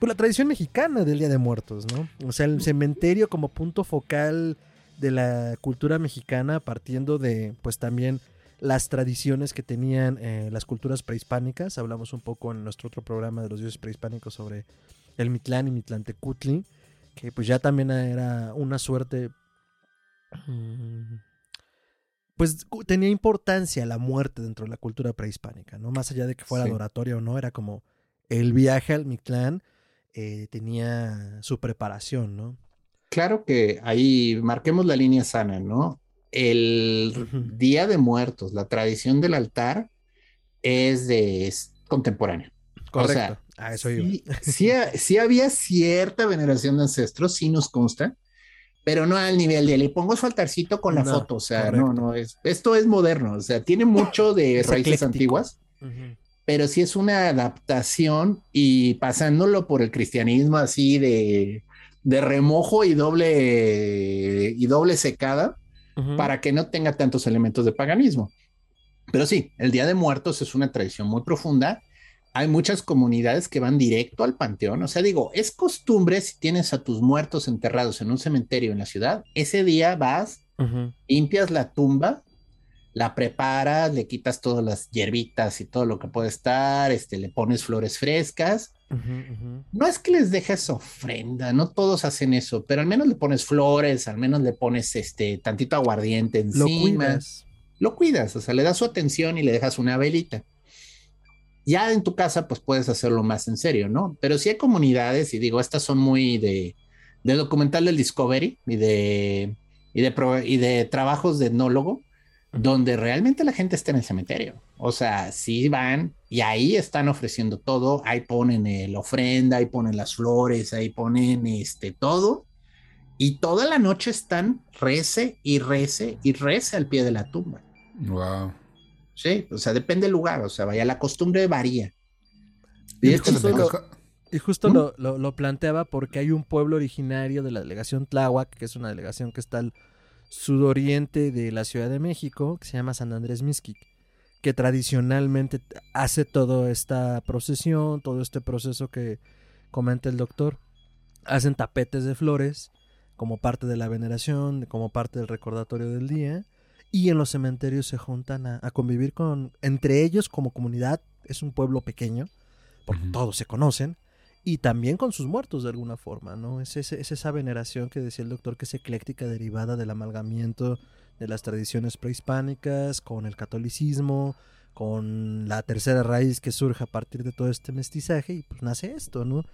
pues la tradición mexicana del Día de Muertos, ¿no? O sea, el cementerio como punto focal de la cultura mexicana, partiendo de, pues también las tradiciones que tenían eh, las culturas prehispánicas. Hablamos un poco en nuestro otro programa de los dioses prehispánicos sobre el Mitlán y Mitlantecutli, que pues ya también era una suerte... Mm, pues tenía importancia la muerte dentro de la cultura prehispánica, ¿no? Más allá de que fuera adoratoria o no, era como el viaje al Mictlán eh, tenía su preparación, ¿no? Claro que ahí marquemos la línea sana, ¿no? El Día de Muertos, la tradición del altar es de contemporánea. Correcto. O sea, eso sí, sí, había cierta veneración de ancestros, sí nos consta, pero no al nivel de le pongo su altarcito con la foto, o sea, no, no, es, esto es moderno, o sea, tiene mucho de raíces antiguas, pero sí es una adaptación y pasándolo por el cristianismo así de, de remojo y doble, y doble secada para que no tenga tantos elementos de paganismo. Pero sí, el Día de Muertos es una tradición muy profunda hay muchas comunidades que van directo al panteón. O sea, digo, es costumbre si tienes a tus muertos enterrados en un cementerio en la ciudad, ese día vas, limpias la tumba, la preparas, le quitas todas las hierbitas y todo lo que puede estar, este, le pones flores frescas. No es que les dejes ofrenda, no todos hacen eso, pero al menos le pones flores, al menos le pones este tantito aguardiente encima. Lo cuidas. Lo cuidas, o sea, le das su atención y le dejas una velita. Ya en tu casa, pues puedes hacerlo más en serio, ¿no? Pero si hay comunidades, y digo, estas son muy de, de documental del Discovery y de, y de, y de trabajos de etnólogo, donde realmente la gente está en el cementerio. O sea, sí van y ahí están ofreciendo todo, ahí ponen la ofrenda, ahí ponen las flores, ahí ponen este todo. Y toda la noche están rece y rece y rece al pie de la tumba. Wow. Sí, o sea, depende del lugar, o sea, vaya, la costumbre varía. Y, justo, lo, lo, planteaba porque hay un pueblo originario de la delegación Tláhuac, que es una delegación que está al sudoriente de la Ciudad de México, que se llama San Andrés Mixquic, que tradicionalmente hace toda esta procesión, todo este proceso que comenta el doctor. Hacen tapetes de flores como parte de la veneración, como parte del recordatorio del día y en los cementerios se juntan a, convivir con, entre ellos como comunidad, es un pueblo pequeño, porque todos se conocen, y también con sus muertos de alguna forma, ¿no? Es, esa veneración que decía el doctor que es ecléctica derivada del amalgamiento de las tradiciones prehispánicas con el catolicismo, con la tercera raíz que surge a partir de todo este mestizaje y pues nace esto, ¿no?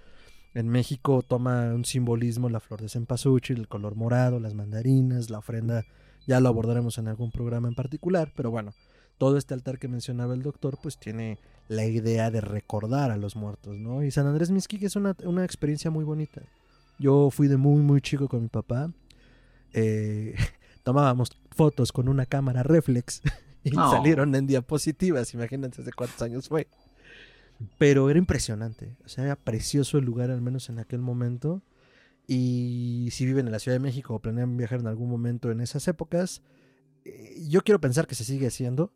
En México toma un simbolismo la flor de cempasúchil, el color morado, las mandarinas, la ofrenda ya lo abordaremos en algún programa en particular, pero bueno, todo este altar que mencionaba el doctor, pues tiene la idea de recordar a los muertos, ¿no? Y San Andrés Mixquic es una, experiencia muy bonita. Yo fui de muy, muy chico con mi papá. Eh, tomábamos fotos con una cámara reflex y salieron en diapositivas. Imagínense de cuántos años fue. Pero era impresionante. O sea, era precioso el lugar, al menos en aquel momento. Y si viven en la Ciudad de México o planean viajar en algún momento en esas épocas, eh, yo quiero pensar que se sigue haciendo,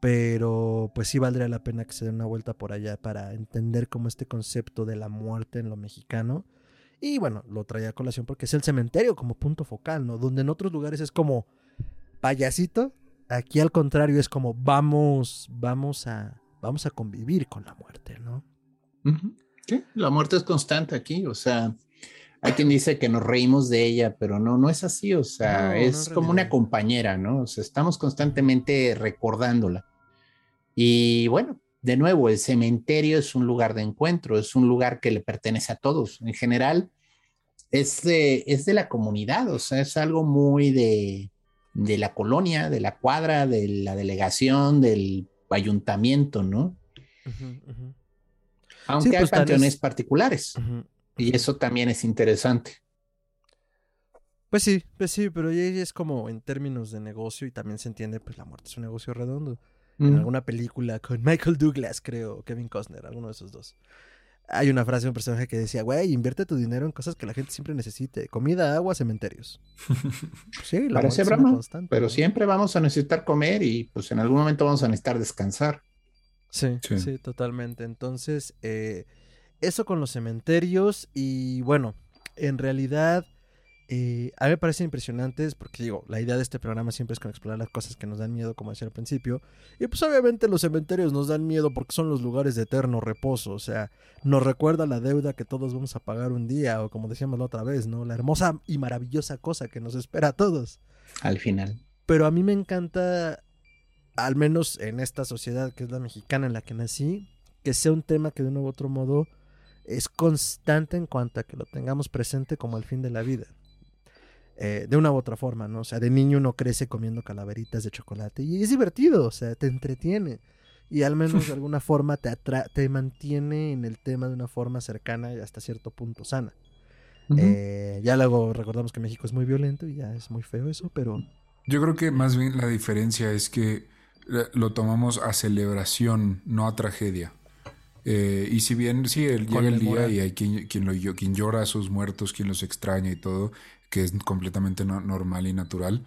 pero pues sí valdría la pena que se den una vuelta por allá para entender cómo este concepto de la muerte en lo mexicano. Y bueno, lo traía a colación porque es el cementerio como punto focal, ¿no? Donde en otros lugares es como payasito, aquí al contrario es como vamos, vamos a, vamos a convivir con la muerte, ¿no? Sí, la muerte es constante aquí, o sea, hay quien dice que nos reímos de ella, pero no, no es así, o sea, es como una compañera, ¿no? O sea, estamos constantemente recordándola. Y bueno, de nuevo, el cementerio es un lugar de encuentro, es un lugar que le pertenece a todos. En general, es de, es de la comunidad, o sea, es algo muy de, de la colonia, de la cuadra, de la delegación, del ayuntamiento, ¿no? Aunque hay pues, panteones particulares. Y eso también es interesante. Pues sí, pues sí, pero ya es como en términos de negocio y también se entiende, pues la muerte es un negocio redondo. En alguna película con Michael Douglas, creo, Kevin Costner, alguno de esos dos. Hay una frase de un personaje que decía, güey, invierte tu dinero en cosas que la gente siempre necesite. Comida, agua, cementerios. Sí, la muerte Parece broma, constante, pero ¿no? siempre vamos a necesitar comer y pues en algún momento vamos a necesitar descansar. Sí, Sí. sí, totalmente. Entonces, eh, eso con los cementerios y bueno, en realidad eh, a mí me parecen impresionantes porque digo, la idea de este programa siempre es con explorar las cosas que nos dan miedo, como decía al principio. Y pues obviamente los cementerios nos dan miedo porque son los lugares de eterno reposo, o sea, nos recuerda la deuda que todos vamos a pagar un día o como decíamos la otra vez, ¿no? La hermosa y maravillosa cosa que nos espera a todos. Al final. Pero a mí me encanta, al menos en esta sociedad que es la mexicana en la que nací, que sea un tema que de uno u otro modo es constante en cuanto a que lo tengamos presente como el fin de la vida. Eh, de una u otra forma, ¿no? O sea, de niño uno crece comiendo calaveritas de chocolate y es divertido, o sea, te entretiene. Y al menos de alguna forma te, atra- te mantiene en el tema de una forma cercana y hasta cierto punto sana. Eh, ya luego recordamos que México es muy violento y ya es muy feo eso, pero Yo creo que más bien la diferencia es que eh, lo tomamos a celebración, no a tragedia. Eh, y si bien sí, el- llega el día y hay quien, quien, lo, llo- quien llora a sus muertos, quien los extraña y todo, que es completamente no- normal y natural,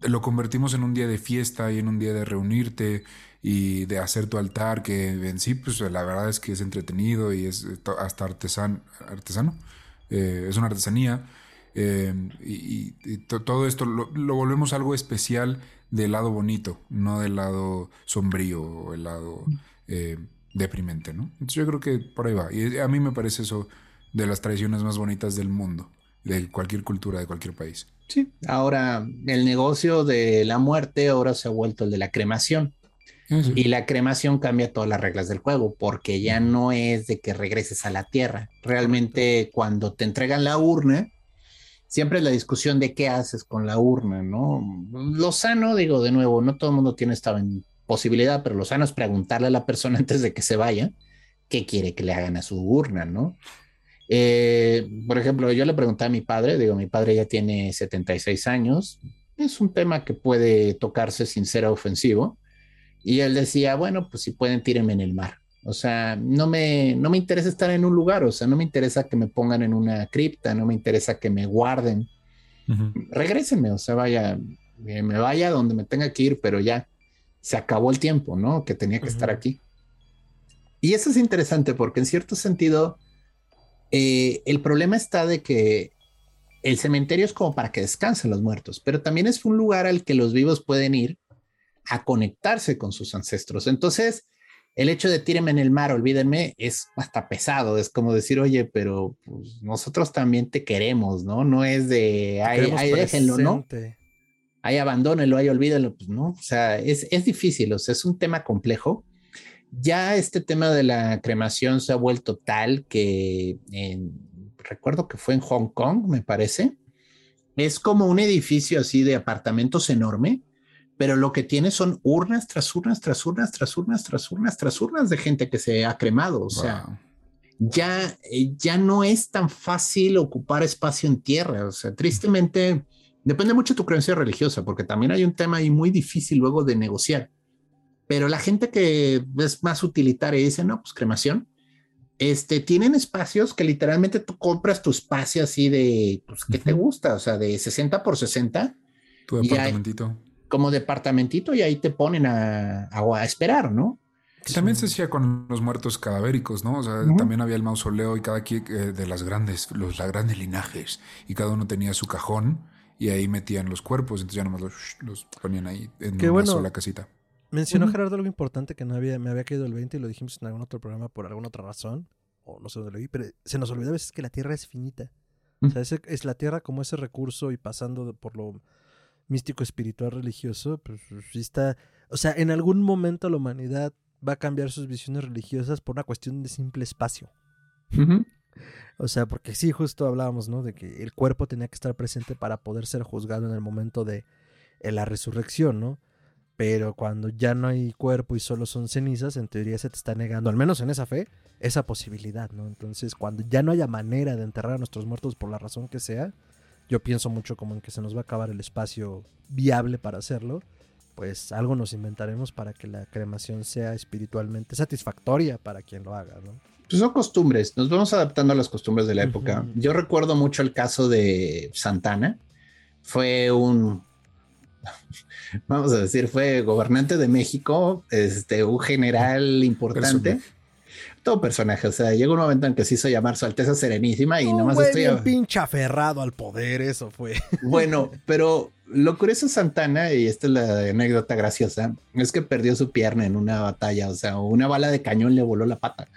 lo convertimos en un día de fiesta y en un día de reunirte y de hacer tu altar, que en sí, pues la verdad es que es entretenido y es eh, hasta artesan, artesano. Eh, es una artesanía. Eh, y, y- y to- todo esto lo, lo volvemos algo especial del lado bonito, no del lado sombrío o el lado eh, deprimente, ¿no? Entonces yo creo que por ahí va. Y a mí me parece eso de las tradiciones más bonitas del mundo, de cualquier cultura, de cualquier país. Sí. Ahora, el negocio de la muerte ahora se ha vuelto el de la cremación. Sí. Y la cremación cambia todas las reglas del juego, porque ya no es de que regreses a la tierra. Realmente, cuando te entregan la urna, siempre es la discusión de qué haces con la urna, ¿no? Lo sano, digo de nuevo, no todo el mundo tiene esta posibilidad, pero lo sano es preguntarle a la persona antes de que se vaya qué quiere que le hagan a su urna, ¿no? Eh, por ejemplo, yo le pregunté a mi padre, digo, mi padre ya tiene 76 años, es un tema que puede tocarse sin ser ofensivo, y él decía, bueno, pues si pueden, tírenme en el mar. O sea, no me, no me interesa estar en un lugar, o sea, no me interesa que me pongan en una cripta, no me interesa que me guarden. Ujú. Regrésenme, o sea, vaya, eh, me vaya donde me tenga que ir, pero ya se acabó el tiempo, ¿no? Que tenía que estar aquí. Y eso es interesante porque en cierto sentido, eh, el problema está de que el cementerio es como para que descansen los muertos, pero también es un lugar al que los vivos pueden ir a conectarse con sus ancestros. Entonces, el hecho de tírenme en el mar, olvídenme, es hasta pesado. Es como decir, oye, pero pues, nosotros también te queremos, ¿no? No es de, ay, ay, déjenlo, ¿no? Ahí abandónenlo, ahí olvídenlo. Pues no, o sea, es, es difícil, o sea, es un tema complejo. Ya este tema de la cremación se ha vuelto tal que en- recuerdo que fue en Hong Kong, me parece. Es como un edificio así de apartamentos enorme, pero lo que tiene son urnas tras urnas, tras urnas, tras urnas, tras urnas, tras urnas de gente que se ha cremado. O sea, Wow. ya, eh, ya no es tan fácil ocupar espacio en tierra. O sea, tristemente, depende mucho de tu creencia religiosa, porque también hay un tema ahí muy difícil luego de negociar. Pero la gente que es más utilitaria y dice, no, pues cremación, este, tienen espacios que literalmente tú compras tu espacio así de, pues, ¿qué te gusta? O sea, de 60 por 60, Tu departamentito. como departamentito, y ahí te ponen a, a- a esperar, ¿no? Que También se hacía con los muertos cadavéricos, ¿no? O sea, también había el mausoleo y cada quien eh, de las grandes, los la grandes linajes, y cada uno tenía su cajón y ahí metían los cuerpos, entonces ya nomás los, los ponían ahí en Qué una bueno. sola casita. Mencionó. Gerardo algo importante que no había, me había caído el 20 y lo dijimos en algún otro programa por alguna otra razón, o no sé dónde lo vi, pero se nos olvida a veces que la Tierra es finita. O sea, ese- es la Tierra como ese recurso y pasando de- por lo místico, espiritual, religioso, pues sí está... O sea, en algún momento la humanidad va a cambiar sus visiones religiosas por una cuestión de simple espacio. Ujú. O sea, porque sí, justo hablábamos, ¿no? De que el cuerpo tenía que estar presente para poder ser juzgado en el momento de la resurrección, ¿no? Pero cuando ya no hay cuerpo y solo son cenizas, en teoría se te está negando, al menos en esa fe, esa posibilidad, ¿no? Entonces, cuando ya no haya manera de enterrar a nuestros muertos por la razón que sea, yo pienso mucho como en que se nos va a acabar el espacio viable para hacerlo, pues algo nos inventaremos para que la cremación sea espiritualmente satisfactoria para quien lo haga, ¿no? Pues son costumbres, nos vamos adaptando a las costumbres de la época. Yo recuerdo mucho el caso de Santana, fue un, vamos a decir, fue gobernante de México, este, un general importante. Todo personaje, o sea, llegó un momento en que se hizo llamar Su Alteza Serenísima y nomás estoy. un pinche aferrado al poder, eso fue. Bueno, pero lo curioso de Santana, y esta es la anécdota graciosa, es que perdió su pierna en una batalla, o sea, una bala de cañón le voló la pata.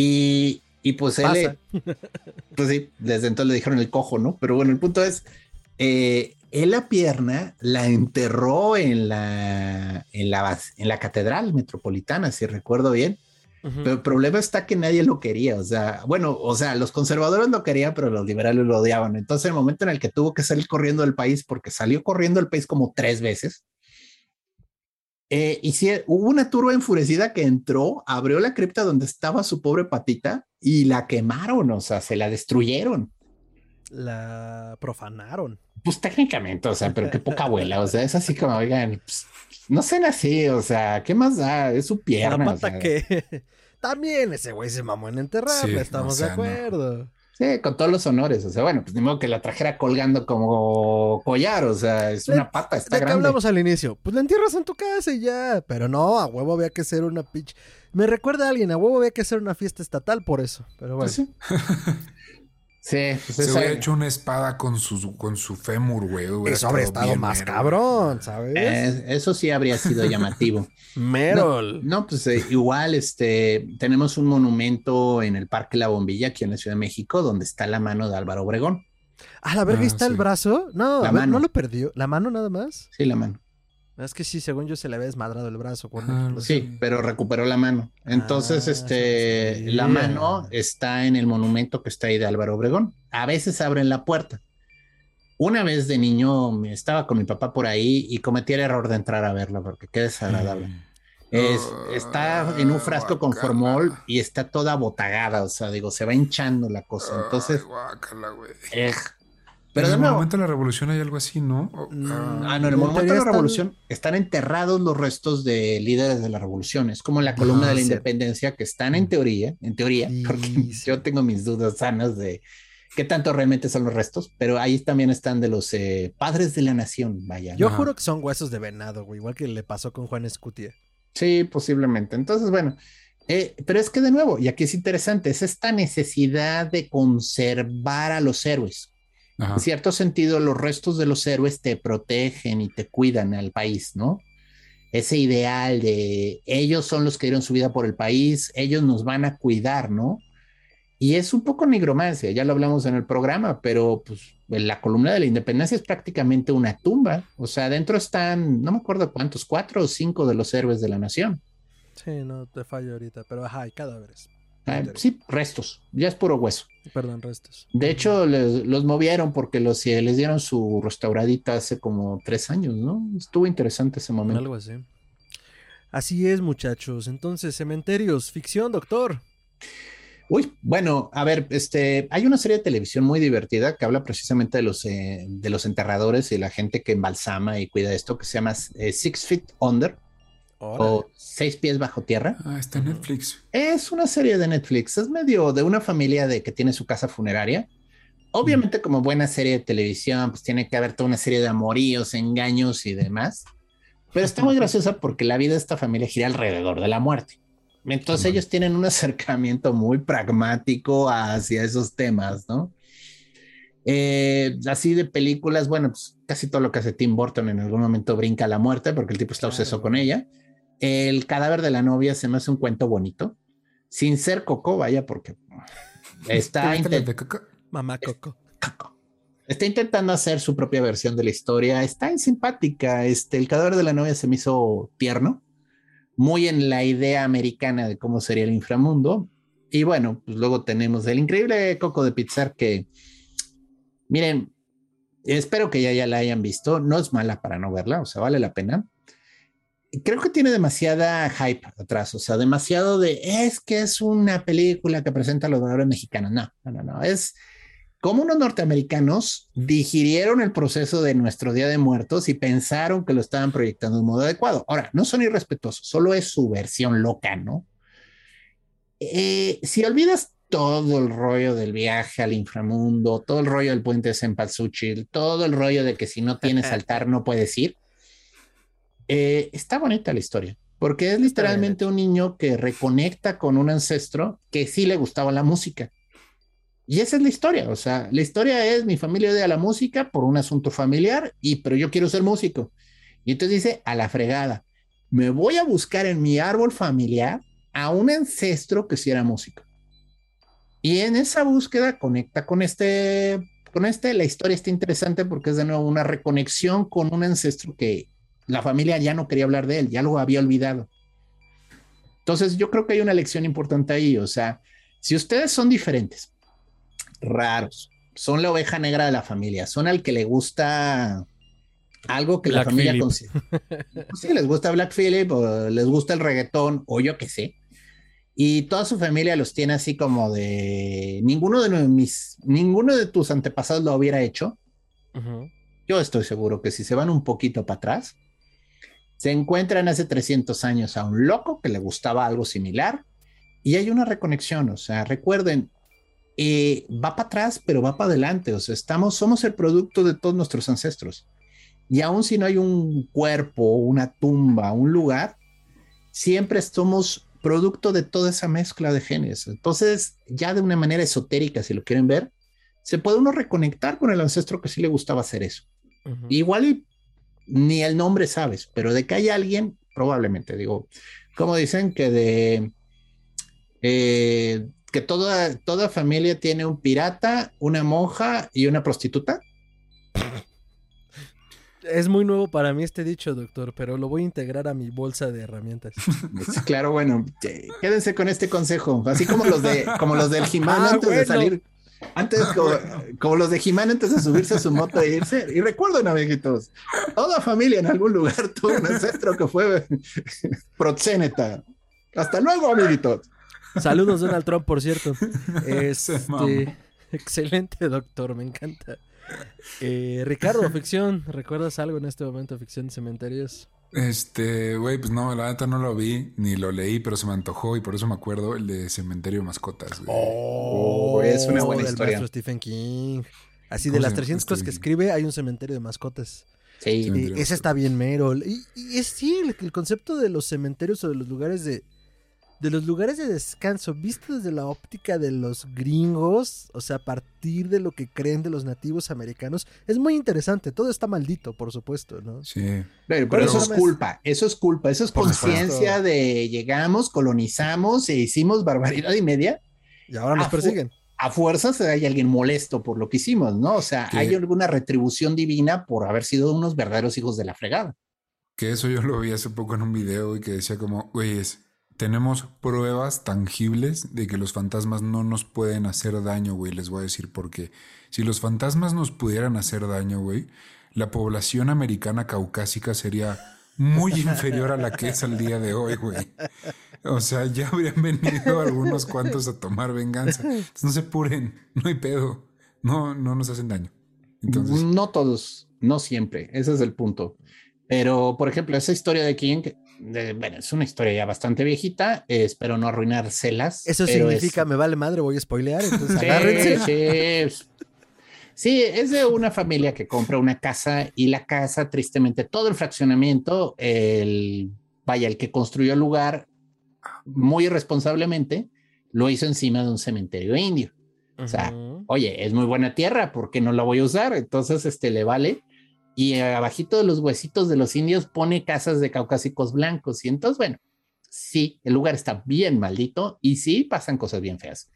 Y, y pues él, pues sí, desde entonces le dijeron el cojo, ¿no? Pero bueno, el punto es, eh, él la pierna la enterró en la, en la, en la catedral metropolitana, si recuerdo bien. Pero el problema está que nadie lo quería. O sea, bueno, o sea, los conservadores lo querían, pero los liberales lo odiaban. Entonces, el momento en el que tuvo que salir corriendo del país, porque salió corriendo del país como tres veces, eh, y si hubo una turba enfurecida que entró, abrió la cripta donde estaba su pobre patita y la quemaron, o sea, se la destruyeron. La profanaron. Pues técnicamente, o sea, pero qué poca abuela, o sea, es así como, oigan, pues, no sean así, o sea, ¿qué más da? Es su pierna. que también ese güey se mamó en enterrarla, estamos de acuerdo. Sí, con todos los honores, o sea, bueno, pues ni modo que la trajera colgando como collar, o sea, es una pata, está ¿De grande. hablamos al inicio? Pues la entierras en tu casa y ya, pero no, a huevo había que hacer una pitch. Me recuerda a alguien, a huevo había que hacer una fiesta estatal por eso, pero bueno. Pues Sí, pues se hubiera hecho una espada con su, con su fémur, güey. Eso habría estado más cabrón, ¿sabes? Eh, eso sí habría sido llamativo. Merol. No, pues eh, igual, este, tenemos un monumento en el Parque La Bombilla, aquí en la Ciudad de México, donde está la mano de Álvaro Obregón. Ah, la verga, ah, está el brazo. No, la mano. no lo perdió. ¿La mano nada más? Sí, la mano. Es que sí, según yo se le había desmadrado el brazo. sí, pero recuperó la mano. Entonces, ah, este, la mano está en el monumento que está ahí de Álvaro Obregón. A veces abren la puerta. Una vez de niño estaba con mi papá por ahí y cometí el error de entrar a verla porque qué desagradable. Mm. Es, está en un frasco con formol y está toda botagada, o sea, digo, se va hinchando la cosa. Entonces, pero en el momento de la revolución hay algo así, ¿no? ah, no, en el momento de la revolución están enterrados los restos de líderes de la revolución. Es como la columna de la independencia que están en teoría, en teoría, porque yo tengo mis dudas sanas de qué tanto realmente son los restos, pero ahí también están de los eh, padres de la nación, vaya. Yo juro que son huesos de venado, güey, igual que le pasó con Juan Escutia. Sí, posiblemente. Entonces, bueno, eh, pero es que de nuevo, y aquí es interesante, es esta necesidad de conservar a los héroes en cierto sentido, los restos de los héroes te protegen y te cuidan al país, ¿no? Ese ideal de ellos son los que dieron su vida por el país, ellos nos van a cuidar, ¿no? Y es un poco nigromancia, ya lo hablamos en el programa, pero pues la columna de la independencia es prácticamente una tumba. O sea, dentro están, no me acuerdo cuántos, cuatro o cinco de los héroes de la nación. Sí, no te fallo ahorita, pero ajá, hay cadáveres. Ah, sí, restos, ya es puro hueso. Perdón, restos. De hecho, los movieron porque los, les dieron su restauradita hace como tres años, ¿no? Estuvo interesante ese momento. Algo así. Así es, muchachos. Entonces, cementerios, ficción, doctor. Uy, bueno, a ver, este, hay una serie de televisión muy divertida que habla precisamente de los, eh, de los enterradores y la gente que embalsama y cuida esto, que se llama eh, Six Feet Under o Seis pies bajo tierra. Ah, está en Netflix. Es una serie de Netflix. Es medio de una familia de que tiene su casa funeraria. Obviamente, como buena serie de televisión, pues tiene que haber toda una serie de amoríos, engaños y demás. Pero está muy graciosa porque la vida de esta familia gira alrededor de la muerte. Entonces ellos tienen un acercamiento muy pragmático hacia esos temas, ¿no? Eh, así de películas, bueno, pues casi todo lo que hace Tim Burton en algún momento brinca a la muerte porque el tipo está obseso con ella. El cadáver de la novia se me hace un cuento bonito, sin ser Coco, vaya, porque está... Mamá Coco. Está intentando hacer su propia versión de la historia. Está en simpática. Este, el cadáver de la novia se me hizo tierno, muy en la idea americana de cómo sería el inframundo. Y bueno, pues luego tenemos el increíble Coco de Pizar que, miren, espero que ya, ya la hayan visto. No es mala para no verla, o sea, vale la pena creo que tiene demasiada hype atrás, o sea, demasiado de, es que es una película que presenta a los valores mexicanos. No, no, no, no, es, cómo unos norteamericanos digirieron el proceso de nuestro Día de Muertos y pensaron que lo estaban proyectando de un modo adecuado. Ahora, no son irrespetuosos, solo es su versión loca, ¿no? Eh, si olvidas todo el rollo del viaje al inframundo, todo el rollo del puente de Cempasúchil, todo el rollo de que si no tienes altar no puedes ir, eh, está bonita la historia, porque es literalmente un niño que reconecta con un ancestro que sí le gustaba la música. Y esa es la historia, o sea, la historia es mi familia odia la música por un asunto familiar, y pero yo quiero ser músico. Y entonces dice, a la fregada, me voy a buscar en mi árbol familiar a un ancestro que sí era músico. Y en esa búsqueda conecta con este, con este, la historia está interesante porque es de nuevo una reconexión con un ancestro que la familia ya no quería hablar de él, ya lo había olvidado. Entonces yo creo que hay una lección importante ahí, o sea, si ustedes son diferentes, raros, son la oveja negra de la familia, son al que le gusta algo que la familia consigue. Sí, les gusta Black Phillip o les gusta el reggaetón o yo qué sé y toda su familia los tiene así como de ninguno de mis, ninguno de tus antepasados lo hubiera hecho. Yo estoy seguro que si se van un poquito para atrás, se encuentran hace 300 años a un loco que le gustaba algo similar y hay una reconexión. O sea, recuerden, eh, va para atrás, pero va para adelante. O sea, estamos, somos el producto de todos nuestros ancestros. Y aun si no hay un cuerpo, una tumba, un lugar, siempre somos producto de toda esa mezcla de genes. Entonces, ya de una manera esotérica, si lo quieren ver, se puede uno reconectar con el ancestro que sí le gustaba hacer eso. Igual ni el nombre sabes, pero de que hay alguien, probablemente, digo, como dicen que de eh, que toda, toda familia tiene un pirata, una monja y una prostituta. Es muy nuevo para mí este dicho, doctor, pero lo voy a integrar a mi bolsa de herramientas. claro, bueno, quédense con este consejo, así como los de como los del Jimán ah, antes de salir. Antes, como, los de Jimán antes de subirse a su moto e irse. Y recuerden, amiguitos, toda familia en algún lugar tuvo un ancestro que fue proxéneta. Hasta luego, amiguitos. Saludos, Donald Trump, por cierto. Este, excelente, doctor, me encanta. Eh, Ricardo, ficción, ¿recuerdas algo en este momento, ficción de cementerios? Este, güey, pues no, la neta no lo vi ni lo leí, pero se me antojó y por eso me acuerdo el de Cementerio Mascotas. Oh, es una buena del historia. Stephen King. Así de las 300 cosas que escribe, hay un cementerio de mascotas. Sí, ese está bien mero. Y, es sí, el, concepto de los cementerios o de los lugares de, de los lugares de descanso, visto desde la óptica de los gringos, o sea, a partir de lo que creen de los nativos americanos, es muy interesante. Todo está maldito, por supuesto, ¿no? Sí. Pero, eso es culpa, eso es culpa, eso es conciencia de llegamos, colonizamos e hicimos barbaridad y media. Y ahora nos persiguen. A fuerzas hay alguien molesto por lo que hicimos, ¿no? O sea, hay alguna retribución divina por haber sido unos verdaderos hijos de la fregada. Que eso yo lo vi hace poco en un video y que decía como, güey, es tenemos pruebas tangibles de que los fantasmas no nos pueden hacer daño, güey. Les voy a decir por qué. Si los fantasmas nos pudieran hacer daño, güey, la población americana caucásica sería muy inferior a la que es al día de hoy, güey. O sea, ya habrían venido algunos cuantos a tomar venganza. no se puren, no hay pedo. No, no nos hacen daño. Entonces... No todos, no siempre. Ese es el punto. Pero, por ejemplo, esa historia de King, bueno, es una historia ya bastante viejita, espero no arruinárselas. Eso significa, me vale madre, voy a spoilear, entonces agárrense. Sí, sí, es de una familia que compra una casa y la casa, tristemente, todo el fraccionamiento, el, vaya, el que construyó el lugar muy irresponsablemente, lo hizo encima de un cementerio indio. O sea, oye, es muy buena tierra, ¿por qué no la voy a usar? Entonces, este, le vale y abajito de los huesitos de los indios pone casas de caucásicos blancos. Y entonces, bueno, sí, el lugar está bien maldito y sí pasan cosas bien feas.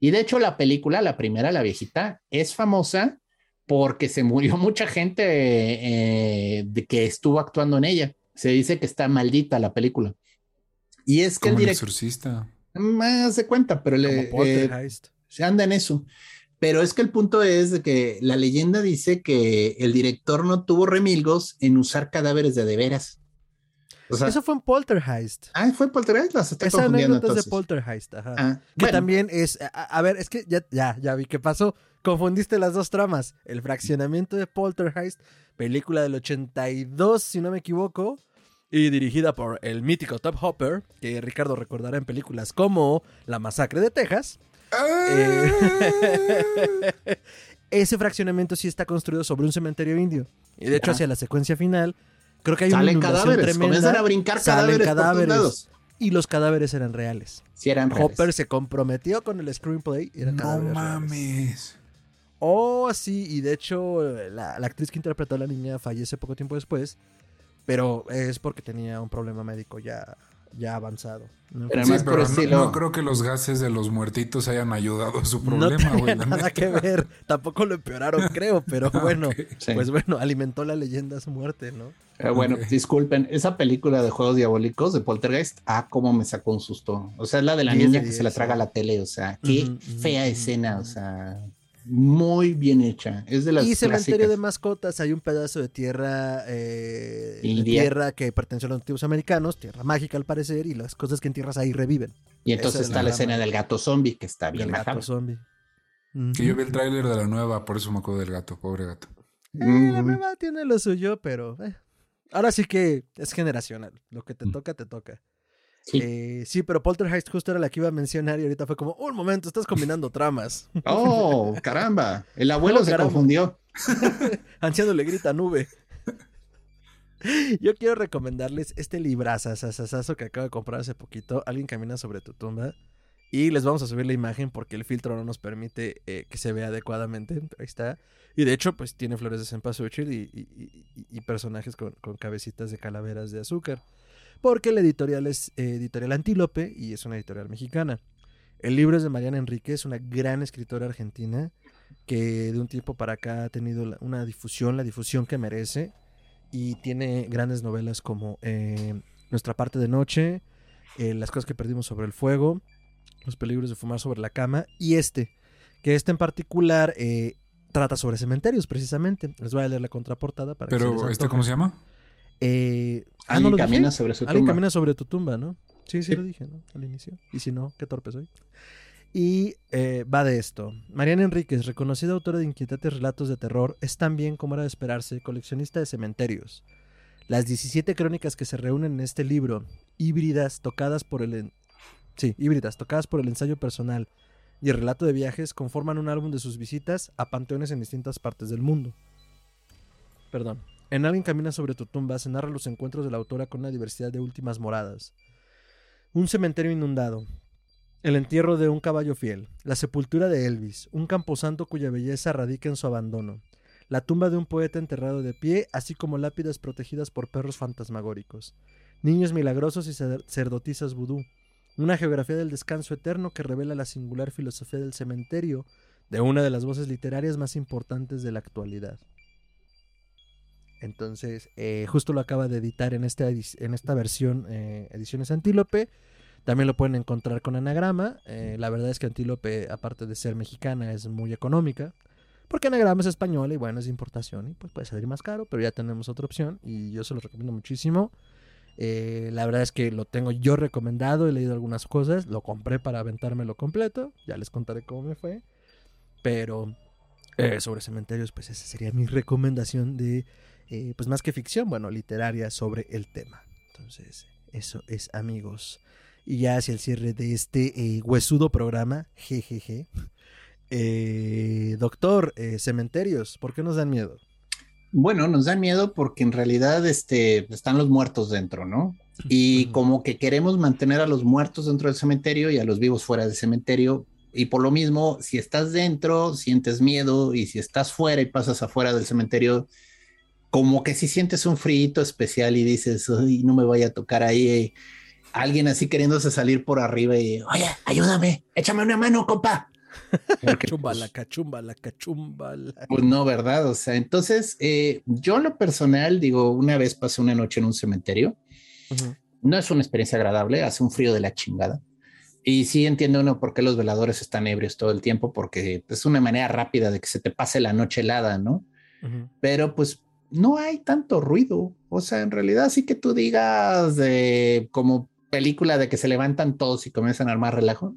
Y de hecho, la película, la primera, la viejita, es famosa porque se murió mucha gente eh, de que estuvo actuando en ella. Se dice que está maldita la película. Y es que el director. Más de cuenta, pero le. Eh, se anda en eso. Pero es que el punto es que la leyenda dice que el director no tuvo remilgos en usar cadáveres de de veras. Eso fue en Poltergeist. Ah, fue en Poltergeist. Las estoy Esa es de Poltergeist, ajá. Ah, que también es. A, ver, es que ya, ya, ya vi qué pasó. confundiste las dos tramas. El fraccionamiento de Poltergeist, película del 82, si no me equivoco, y dirigida por el mítico Top Hopper, que Ricardo recordará en películas como La Masacre de Texas. Eh, ese fraccionamiento sí está construido sobre un cementerio indio. Y de hecho, hacia la secuencia final, creo que hay Salen una cadáveres, tremenda, comienzan a brincar cadáveres, cadáveres y los cadáveres eran reales. Sí, eran Hopper se comprometió con el screenplay y eran No mames. Oh, sí, y de hecho la, la, actriz que interpretó a la niña fallece poco tiempo después, pero es porque tenía un problema médico ya ya avanzado. ¿no? Pero, no, creo que los gases de los muertitos hayan ayudado a su problema, No tenía nada que ver. Tampoco lo empeoraron, creo, pero ah, bueno, pues bueno, alimentó la leyenda a su muerte, ¿no? Eh, bueno, disculpen, esa película de Juegos Diabólicos de Poltergeist, ah, cómo me sacó un susto. O sea, es la de la niña que se la traga a la tele, o sea, qué fea escena, o sea, muy bien hecha. Es de las Y cementerio de mascotas, hay un pedazo de tierra, eh, tierra que perteneció a los antiguos americanos, tierra mágica al parecer, y las cosas que entierras ahí reviven. Y entonces está la, escena del gato zombie, que está bien. El gato zombie. Que yo vi el tráiler de la nueva, por eso me acuerdo del gato, pobre gato. Eh, la nueva tiene lo suyo, pero eh, ahora sí que es generacional. Lo que te toca, te toca. Sí. Eh, sí, pero Poltergeist justo era la que iba a mencionar y ahorita fue como, un momento, estás combinando tramas. Oh, caramba. El abuelo se confundió. Anciano le grita nube. Yo quiero recomendarles este librazazazazo que acabo de comprar hace poquito. Alguien camina sobre tu tumba. Y les vamos a subir la imagen porque el filtro no nos permite eh, que se vea adecuadamente. Ahí está. Y de hecho, pues tiene flores de cempasúchil y, y, y, personajes con, con cabecitas de calaveras de azúcar porque la editorial es eh, Editorial Antílope y es una editorial mexicana. El libro es de Mariana Enríquez, una gran escritora argentina que de un tiempo para acá ha tenido una difusión, la difusión que merece y tiene grandes novelas como eh, Nuestra parte de noche, eh, Las cosas que perdimos sobre el fuego, Los peligros de fumar sobre la cama y este, que este en particular trata sobre cementerios precisamente. Les voy a leer la contraportada para Pero este cómo se llama? Eh, ah, ¿no camina sobre su Alguien camina sobre tu tumba, ¿no? Sí, sí, lo dije, ¿no? Al inicio. Y si no, qué torpe soy. Y eh, va de esto. Mariana Enríquez, reconocida autora de inquietantes relatos de terror, es también, como era de esperarse, coleccionista de cementerios. Las 17 crónicas que se reúnen en este libro, híbridas tocadas por el... Sí, híbridas tocadas por el ensayo personal y el relato de viajes, conforman un álbum de sus visitas a panteones en distintas partes del mundo. Perdón. En Alguien camina sobre tu tumba se narra los encuentros de la autora con una diversidad de últimas moradas. Un cementerio inundado. El entierro de un caballo fiel. La sepultura de Elvis. Un camposanto cuya belleza radica en su abandono. La tumba de un poeta enterrado de pie, así como lápidas protegidas por perros fantasmagóricos. Niños milagrosos y sacerdotisas vudú. Una geografía del descanso eterno que revela la singular filosofía del cementerio de una de las voces literarias más importantes de la actualidad. Entonces, eh, justo lo acaba de editar en esta, en esta versión, eh, Ediciones Antílope. También lo pueden encontrar con anagrama. Eh, la verdad es que Antílope, aparte de ser mexicana, es muy económica. Porque anagrama es española y bueno, es de importación y pues puede salir más caro, pero ya tenemos otra opción y yo se lo recomiendo muchísimo. la verdad es que lo tengo yo recomendado, he leído algunas cosas, lo compré para aventármelo completo, ya les contaré cómo me fue. Pero sobre cementerios, pues esa sería mi recomendación de eh, pues más que ficción, bueno, literaria sobre el tema. Entonces, eso es amigos. Y ya hacia el cierre de este eh, huesudo programa, jejeje. Eh, doctor, cementerios, ¿por qué nos dan miedo? Bueno, nos dan miedo porque en realidad este, están los muertos dentro, ¿no? Y como que queremos mantener a los muertos dentro del cementerio y a los vivos fuera del cementerio. Y por lo mismo, si estás dentro, sientes miedo y si estás fuera y pasas afuera del cementerio, como que si sientes un frío especial y dices, Ay, no me vaya a tocar ahí eh, alguien así queriéndose salir por arriba y, oye, ayúdame, échame una mano, compa. Cachumbala, cachumbala, cachumbala. Pues no, ¿verdad? O sea, entonces, eh, yo en lo personal, digo, una vez pasé una noche en un cementerio. No es una experiencia agradable, hace un frío de la chingada. Y sí entiendo uno por qué los veladores están ebrios todo el tiempo, porque es una manera rápida de que se te pase la noche helada, ¿no? Pero pues no hay tanto ruido. O sea, en realidad sí que tú digas de como película de que se levantan todos y comienzan a armar relajo.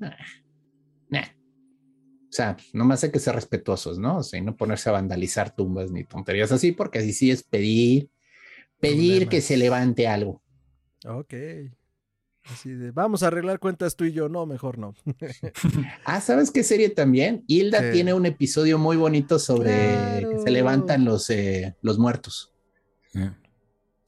O sea, nomás hay que ser respetuosos, ¿no? O sea, y no ponerse a vandalizar tumbas ni tonterías así, porque así sí es pedir, pedir que se levante algo. Ok. Así de, vamos a arreglar cuentas tú y yo. No, mejor no. ah, ¿sabes qué serie también? Hilda tiene un episodio muy bonito sobre que se levantan los, eh, los muertos.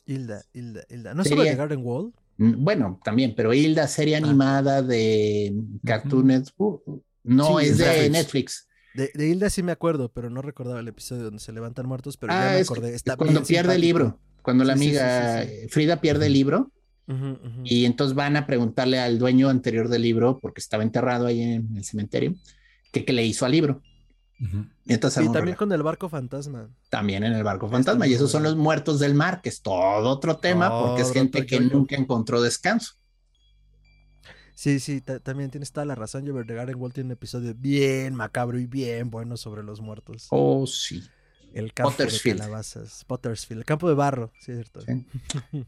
Hilda, Hilda, Hilda. ¿No es sobre Garden Wall? Mm, bueno, también, pero Hilda, serie ah. animada de Cartoon Network. No, es de Netflix. De, Hilda sí me acuerdo, pero no recordaba el episodio donde se levantan muertos, pero ya ah, me acordé. Está cuando pierde el libro, cuando la amiga Frida pierde el libro. Y entonces van a preguntarle al dueño anterior del libro, porque estaba enterrado ahí en el cementerio, que, le hizo al libro. y, también con el barco fantasma. También en el barco fantasma. Y esos son los muertos del mar, que es todo otro tema, porque es gente que nunca encontró descanso. Sí, sí, también tienes toda la razón. Yo de Garden Wall tiene un episodio bien macabro y bien bueno sobre los muertos. Oh, sí. El campo de calabazas. Pottersfield. El campo de barro, sí, es cierto.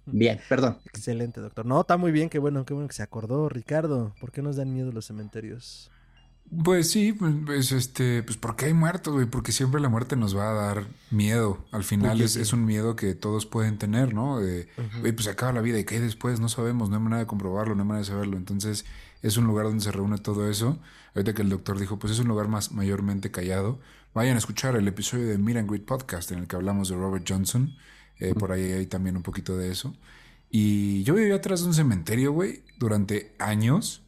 Bien, perdón. Excelente, doctor. No, está muy bien, qué bueno, qué bueno que se acordó. Ricardo, ¿por qué nos dan miedo los cementerios? Pues sí, pues este, pues porque hay muertos, güey, porque siempre la muerte nos va a dar miedo. Al final es, es, un miedo que todos pueden tener, ¿no? De, güey, pues se acaba la vida y qué hay después, no sabemos, no hay manera de comprobarlo, no hay manera de saberlo. Entonces, es un lugar donde se reúne todo eso. Ahorita que el doctor dijo, pues es un lugar más mayormente callado. Vayan a escuchar el episodio de Meet and Greet Podcast en el que hablamos de Robert Johnson. Eh, por ahí hay también un poquito de eso. Y yo vivía atrás de un cementerio, güey, durante años.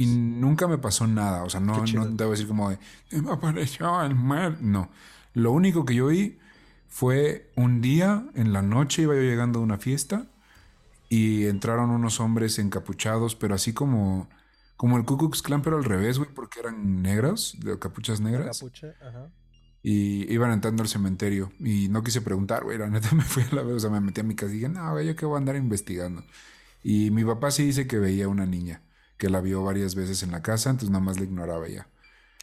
Y nunca me pasó nada. O sea, no, no debo decir como de, me apareció el mar. No. Lo único que yo vi fue un día en la noche, iba yo llegando a una fiesta y entraron unos hombres encapuchados, pero así como, como el Ku Klux Klan, pero al revés, güey, porque eran negros, de capuchas negras. Capucha, ajá. Y iban entrando al cementerio. Y no quise preguntar, güey. La neta me fui a la vez. O sea, me metí a mi casa y dije, no, güey, yo que voy a andar investigando. Y mi papá sí dice que veía una niña que la vio varias veces en la casa, entonces nada más la ignoraba ya.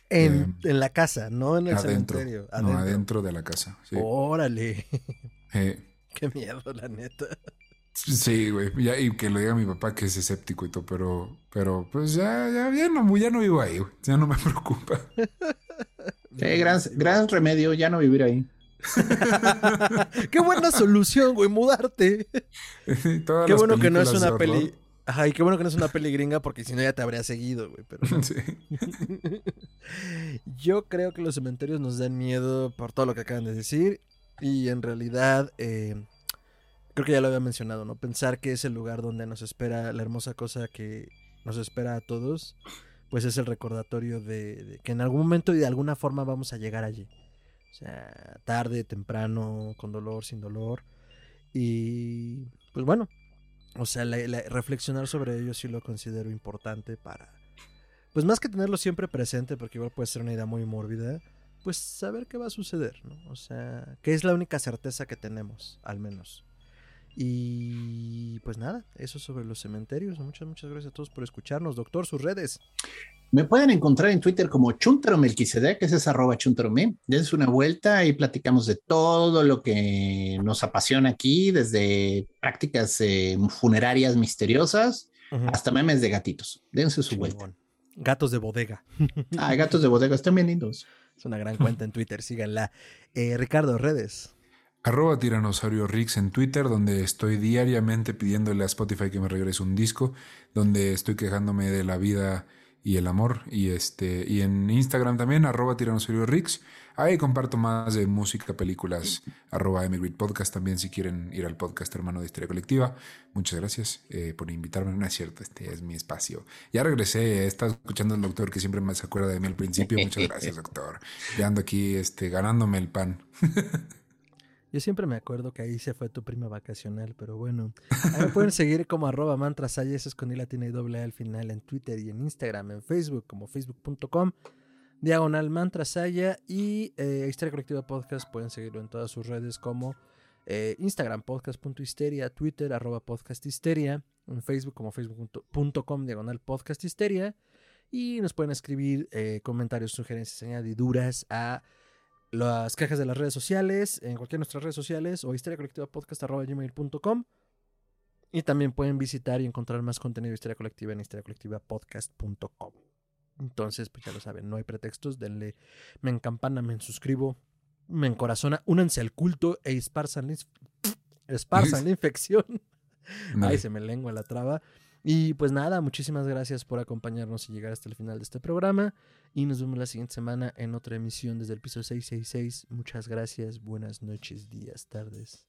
En, eh, la casa, no en el cementerio. Adentro. No, adentro de la casa. Órale. Eh. Qué miedo, la neta. Sí, güey. y que lo diga mi papá que es escéptico y todo, pero, pero pues ya, ya, ya no, ya no vivo ahí, güey. Ya no me preocupa. Sí, gran, gran remedio, ya no vivir ahí. Qué buena solución, güey, mudarte. qué bueno que no es una peli. Ajá, y qué bueno que no es una peli gringa porque si no ya te habría seguido, güey. Pero Yo creo que los cementerios nos dan miedo por todo lo que acaban de decir. Y en realidad, eh, creo que ya lo había mencionado, ¿no? Pensar que es el lugar donde nos espera la hermosa cosa que nos espera a todos, pues es el recordatorio de que en algún momento y de alguna forma vamos a llegar allí. O sea, tarde, temprano, con dolor, sin dolor. Y pues bueno, o sea, reflexionar sobre ello sí lo considero importante para, pues más que tenerlo siempre presente, porque igual puede ser una idea muy mórbida, pues saber qué va a suceder, ¿no? O sea, que es la única certeza que tenemos, al menos. Y pues nada, eso sobre los cementerios. Muchas, muchas gracias a todos por escucharnos. Doctor, sus redes. Me pueden encontrar en Twitter como Chuntaro Melquisedec, que es arroba chuntarome. Dense una vuelta y platicamos de todo lo que nos apasiona aquí, desde prácticas eh, funerarias misteriosas hasta memes de gatitos. Dense su vuelta. Gatos de bodega. Ah, gatos de bodega, están bien lindos. Es una gran cuenta en Twitter, síganla. Eh, Ricardo, redes. Arroba Tiranosaurio Rix en Twitter, donde estoy diariamente pidiéndole a Spotify que me regrese un disco, donde estoy quejándome de la vida y el amor. Y este, y en Instagram también, arroba tiranosaurio Rix. Ahí comparto más de música, películas, arroba Emigrate Podcast también si quieren ir al podcast hermano de Historia Colectiva. Muchas gracias eh, por invitarme. No es cierto, este es mi espacio. Ya regresé, he estado escuchando al doctor que siempre me se acuerda de mí al principio. Muchas gracias, doctor. Ya ando aquí este, ganándome el pan. Yo siempre me acuerdo que ahí se fue tu prima vacacional, pero bueno. Ahí me pueden seguir como arroba mantrasaya, eso es con i latina y doble al final en Twitter y en Instagram, en Facebook como facebook.com, diagonal mantrasaya y eh, Historia Colectiva Podcast pueden seguirlo en todas sus redes como eh, Instagram podcast.histeria, Twitter podcasthisteria, en Facebook como facebook.com diagonal podcasthisteria y nos pueden escribir eh, comentarios, sugerencias, añadiduras a las cajas de las redes sociales, en cualquiera de nuestras redes sociales o historiacolectivapodcast.com. Y también pueden visitar y encontrar más contenido de Historia Colectiva en historiacolectivapodcast.com. Entonces, pues ya lo saben, no hay pretextos, denle, me encampana, me suscribo, me encorazona, únanse al culto e esparzan, esparzan la infección. Ahí se me lengua la traba. Y pues nada, muchísimas gracias por acompañarnos y llegar hasta el final de este programa. Y nos vemos la siguiente semana en otra emisión desde el piso 666. Muchas gracias, buenas noches, días, tardes.